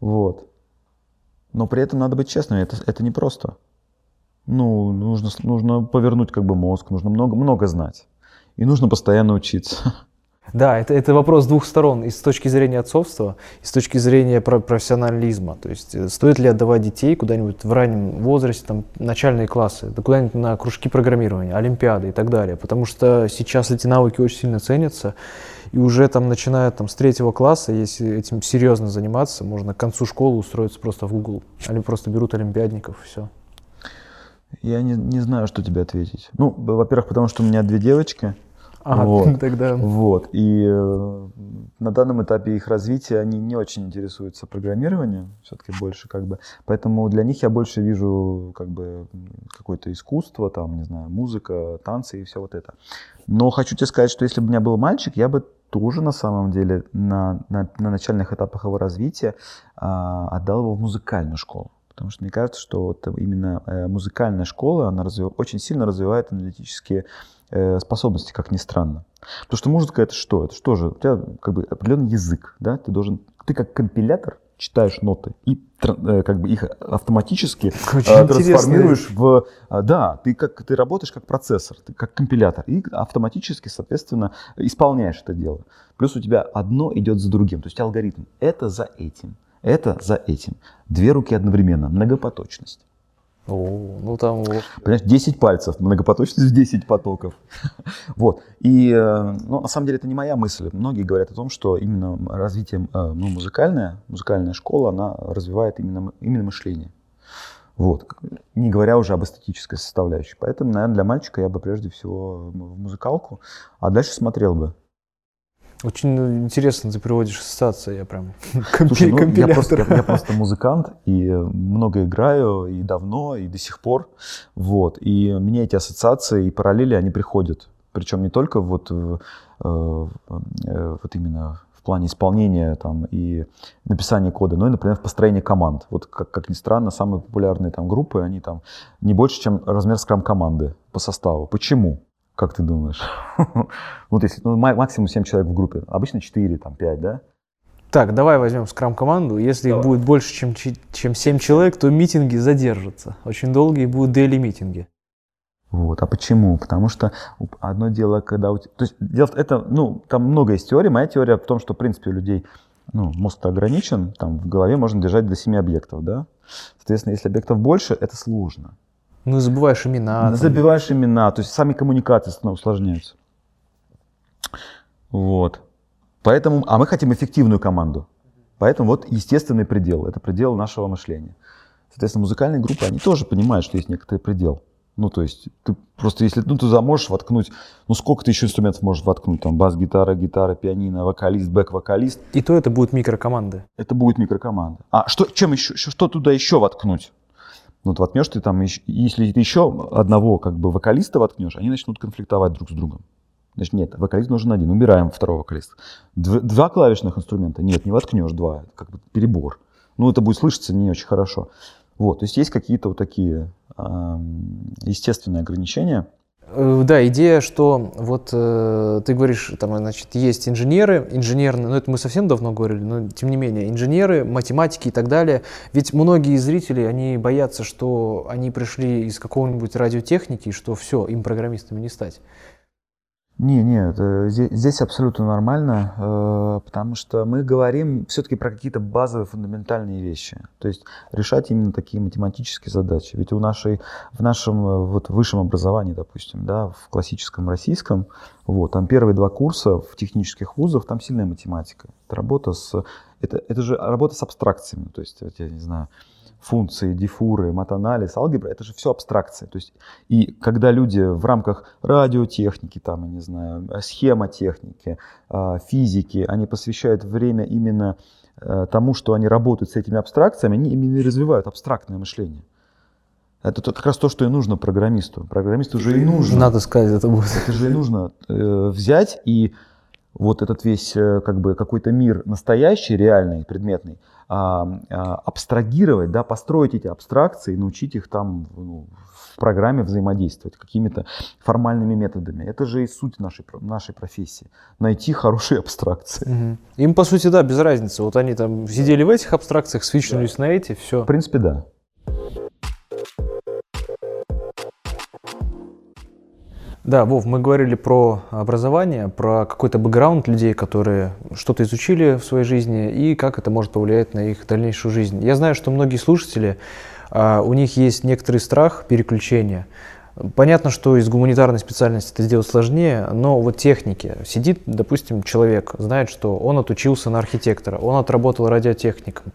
Вот. Но при этом надо быть честным, это, это непросто. Ну, нужно, нужно повернуть как бы мозг, нужно много, много знать. И нужно постоянно учиться. Да, это, это вопрос двух сторон. И с точки зрения отцовства, и с точки зрения про- профессионализма. То есть э, стоит ли отдавать детей куда-нибудь в раннем возрасте, там, начальные классы, да куда-нибудь на кружки программирования, олимпиады и так далее. Потому что сейчас эти навыки очень сильно ценятся. И уже там, начиная там, с третьего класса, если этим серьезно заниматься, можно к концу школы устроиться просто в Google. Они просто берут олимпиадников и все. Я не, не знаю, что тебе ответить. Ну, во-первых, потому что у меня две девочки. Ага, Вот. тогда... Вот. И э, на данном этапе их развития они не очень интересуются программированием, все-таки больше как бы. Поэтому для них я больше вижу как бы какое-то искусство, там, не знаю, музыка, танцы и все вот это. Но хочу тебе сказать, что если бы у меня был мальчик, я бы тоже на самом деле на, на, на начальных этапах его развития а, отдал его в музыкальную школу. Потому что мне кажется, что вот именно э, музыкальная школа, она развив- очень сильно развивает аналитические э, способности, как ни странно. Потому что музыка это что? Это что же? У тебя как бы определенный язык, да? Ты должен, ты как компилятор читаешь ноты и э, как бы их автоматически Очень э, интересно. трансформируешь в, а, да, ты как ты работаешь как процессор, ты как компилятор и автоматически, соответственно, исполняешь это дело. Плюс у тебя одно идет за другим, то есть алгоритм. Это за этим, это за этим. Две руки одновременно, многопоточность. О, ну там. Понимаешь, 10 пальцев, многопоточность в 10 потоков. Вот. И, э, ну, на самом деле, это не моя мысль. Многие говорят о том, что именно развитие, э, ну, музыкальная, музыкальная школа, она развивает именно, именно мышление. Вот. Не говоря уже об эстетической составляющей. Поэтому, наверное, для мальчика я бы прежде всего в музыкалку, а дальше смотрел бы. Очень интересно ты приводишь ассоциации, я прям Слушай, ну, я, просто, я- я просто музыкант и много играю, и давно, и до сих пор. Вот. И мне эти ассоциации и параллели, они приходят. Причем не только вот, э, э, вот именно в плане исполнения там, и написания кода, но и, например, в построении команд. Вот как, как ни странно, самые популярные там группы, они там не больше, чем размер скрам-команды по составу. Почему? Как ты думаешь? Вот если ну, ма- максимум 7 человек в группе, обычно 4, там 5, да? Так, давай возьмем скрам-команду. Если их будет больше, чем, чем 7 человек, то митинги задержатся. Очень долгие будут дейли-митинги. Вот. А почему? Потому что одно дело, когда у тебя... То есть дело в- это, ну, там много есть теорий. Моя теория в том, что, в принципе, у людей ну, мозг ограничен, там в голове можно держать до 7 объектов, да? Соответственно, если объектов больше, это сложно. Ну, забываешь имена. там. Забиваешь имена, то есть сами коммуникации становятся- усложняются. Вот. Поэтому, а мы хотим эффективную команду. Поэтому вот естественный предел, это предел нашего мышления. Соответственно, музыкальные группы, они тоже понимают, что есть некоторый предел. Ну, то есть, ты просто если ну, ты можешь воткнуть, ну, сколько ты еще инструментов можешь воткнуть, там, бас-гитара, гитара, пианино, вокалист, бэк-вокалист, И то это будут микрокоманды. это будет микрокоманда. А что, чем еще, что туда еще воткнуть? Ну, вот воткнешь ты там, если ты еще одного как бы вокалиста воткнешь, они начнут конфликтовать друг с другом. Значит, нет, вокалист нужен один, убираем второго вокалиста. Дв- два клавишных инструмента, нет, не воткнешь два, как бы перебор. Ну, это будет слышаться не очень хорошо. Вот, то есть есть какие-то вот такие ам, естественные ограничения. Э, Да, идея, что вот э, ты говоришь, там, значит, есть инженеры, инженерные, ну это мы совсем давно говорили, но тем не менее, инженеры, математики и так далее. Ведь многие зрители, они боятся, что они пришли из какого-нибудь радиотехники, что все, им программистами не стать. Не, нет, здесь абсолютно нормально, э, потому что мы говорим все-таки про какие-то базовые фундаментальные вещи. То есть решать именно такие математические задачи. Ведь у нашей, в нашем э, вот, высшем образовании, допустим, да, в классическом российском, вот, там первые два курса в технических вузах, там сильная математика. Это работа с, это, это же работа с абстракциями. То есть, я не знаю, функции, дифуры, матанализ, алгебра, это же все абстракция. То есть, и когда люди в рамках радиотехники, там, я не знаю, схемотехники, а, физики, они посвящают время именно э, тому, что они работают с этими абстракциями, они именно развивают абстрактное мышление. Это как раз то, что и нужно программисту. Программисту уже и нужно. Надо сказать, это будет. Это же и нужно э, взять и вот этот весь э, как бы какой-то мир настоящий, реальный, предметный, а, а, абстрагировать, да, построить эти абстракции, научить их там ну, в программе взаимодействовать какими-то формальными методами. Это же и суть нашей, нашей профессии. Найти хорошие абстракции. Угу. Им, по сути, да, без разницы. Вот они там сидели в этих абстракциях, свичнулись да. на эти, все. В принципе, да. Да, Вов, мы говорили про образование, про какой-то бэкграунд людей, которые что-то изучили в своей жизни и как это может повлиять на их дальнейшую жизнь. Я знаю, что многие слушатели, а, у них есть некоторый страх переключения. Понятно, что из гуманитарной специальности это сделать сложнее, но вот техники. Сидит, допустим, человек, знает, что он отучился на архитектора, он отработал радиотехником,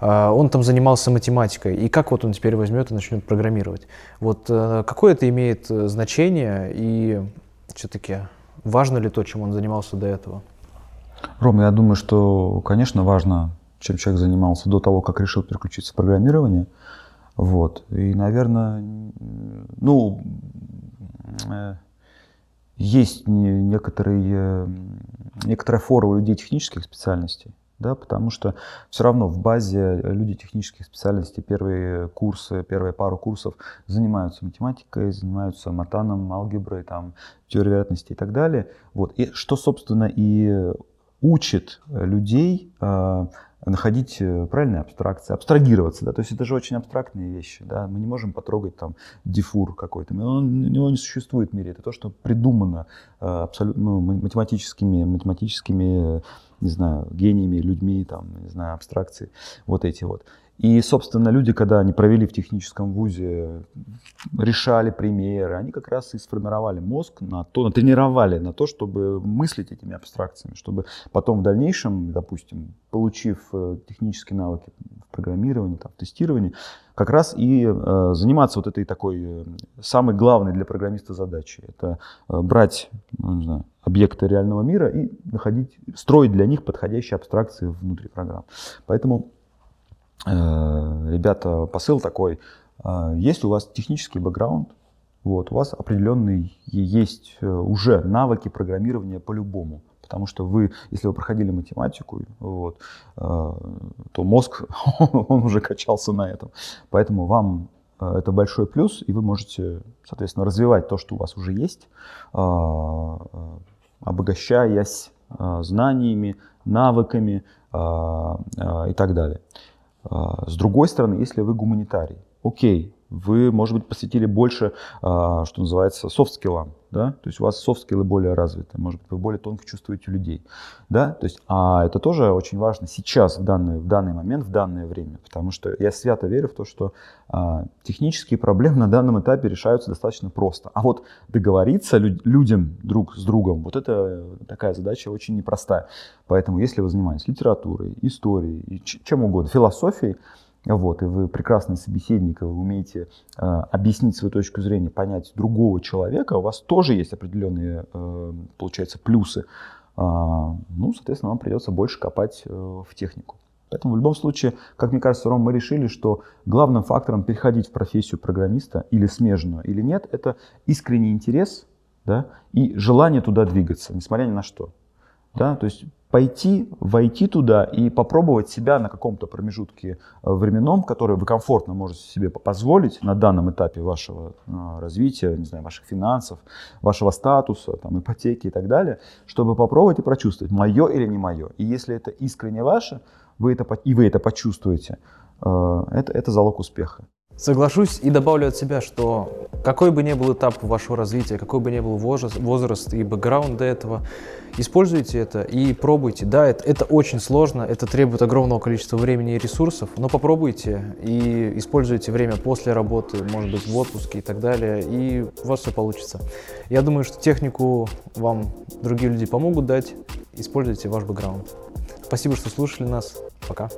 а, он там занимался математикой. И как вот он теперь возьмет и начнет программировать? Вот э, какое это имеет э, значение и все-таки важно ли то, чем он занимался до этого? Ром, я думаю, что, конечно, важно, чем человек занимался до того, как решил переключиться в программирование – вот. И, наверное, ну, э, есть некоторые, некоторая фора у людей технических специальностей, да, потому что все равно в базе люди технических специальностей первые курсы, первые пару курсов занимаются математикой, занимаются матаном, алгеброй, там, теорией вероятности и так далее. Вот. И что, собственно, и учит людей э, находить э, правильные абстракции, абстрагироваться, да, то есть это же очень абстрактные вещи, да, мы не можем потрогать там дифур какой-то, он, него не существует в мире, это то, что придумано э, абсолютно ну, математическими, математическими, не знаю, гениями, людьми, там, не знаю, абстракции, вот эти вот. И, собственно, люди, когда они провели в техническом вузе, решали примеры, они как раз и сформировали мозг на то, натренировали на то, чтобы мыслить этими абстракциями, чтобы потом в дальнейшем, допустим, получив э, технические навыки в программировании, там, в тестировании, как раз и э, заниматься вот этой такой э, самой главной для программиста задачей. Это э, брать, ну, не знаю, объекты реального мира и находить, строить для них подходящие абстракции внутри программ. Поэтому ребята, посыл такой, э, есть у вас технический бэкграунд, вот, у вас определенные есть э, уже навыки программирования по-любому. Потому что вы, если вы проходили математику, вот, то мозг, он уже качался на этом. Поэтому вам это большой плюс, и вы можете, соответственно, развивать то, что у вас уже есть, обогащаясь знаниями, навыками и так далее. А, с другой стороны, если вы гуманитарий, окей, вы, может быть, посвятили больше, а, что называется, софт-скиллам, да, то есть у вас софт-скиллы более развиты, может быть, вы более тонко чувствуете людей, да, то есть, а это тоже очень важно сейчас, в данный, в данный момент, в данное время, потому что я свято верю в то, что а, технические проблемы на данном этапе решаются достаточно просто, а вот договориться лю- людям друг с другом, вот это такая задача очень непростая, поэтому если вы занимаетесь литературой, историей, чем угодно, философией, вот, и вы прекрасный собеседник, и вы умеете э, объяснить свою точку зрения, понять другого человека, у вас тоже есть определенные, э, получается, плюсы. Э, ну, соответственно, вам придется больше копать э, в технику. Поэтому в любом случае, как мне кажется, Ром, мы решили, что главным фактором переходить в профессию программиста или смежную, или нет, это искренний интерес да, и желание туда двигаться, несмотря ни на что. Да? То есть пойти, войти туда и попробовать себя на каком-то промежутке э, временном, который вы комфортно можете себе позволить на данном этапе вашего э, развития, не знаю, ваших финансов, вашего статуса, там, ипотеки и так далее, чтобы попробовать и прочувствовать, мое или не мое. И если это искренне ваше, вы это, и вы это почувствуете, э, это, это залог успеха. Соглашусь и добавлю от себя, что какой бы ни был этап вашего развития, какой бы ни был возраст, возраст и бэкграунд до этого, используйте это и пробуйте. Да, это, это очень сложно, это требует огромного количества времени и ресурсов, но попробуйте и используйте время после работы, может быть, в отпуске и так далее, и у вас все получится. Я думаю, что технику вам другие люди помогут дать, используйте ваш бэкграунд. Спасибо, что слушали нас. Пока.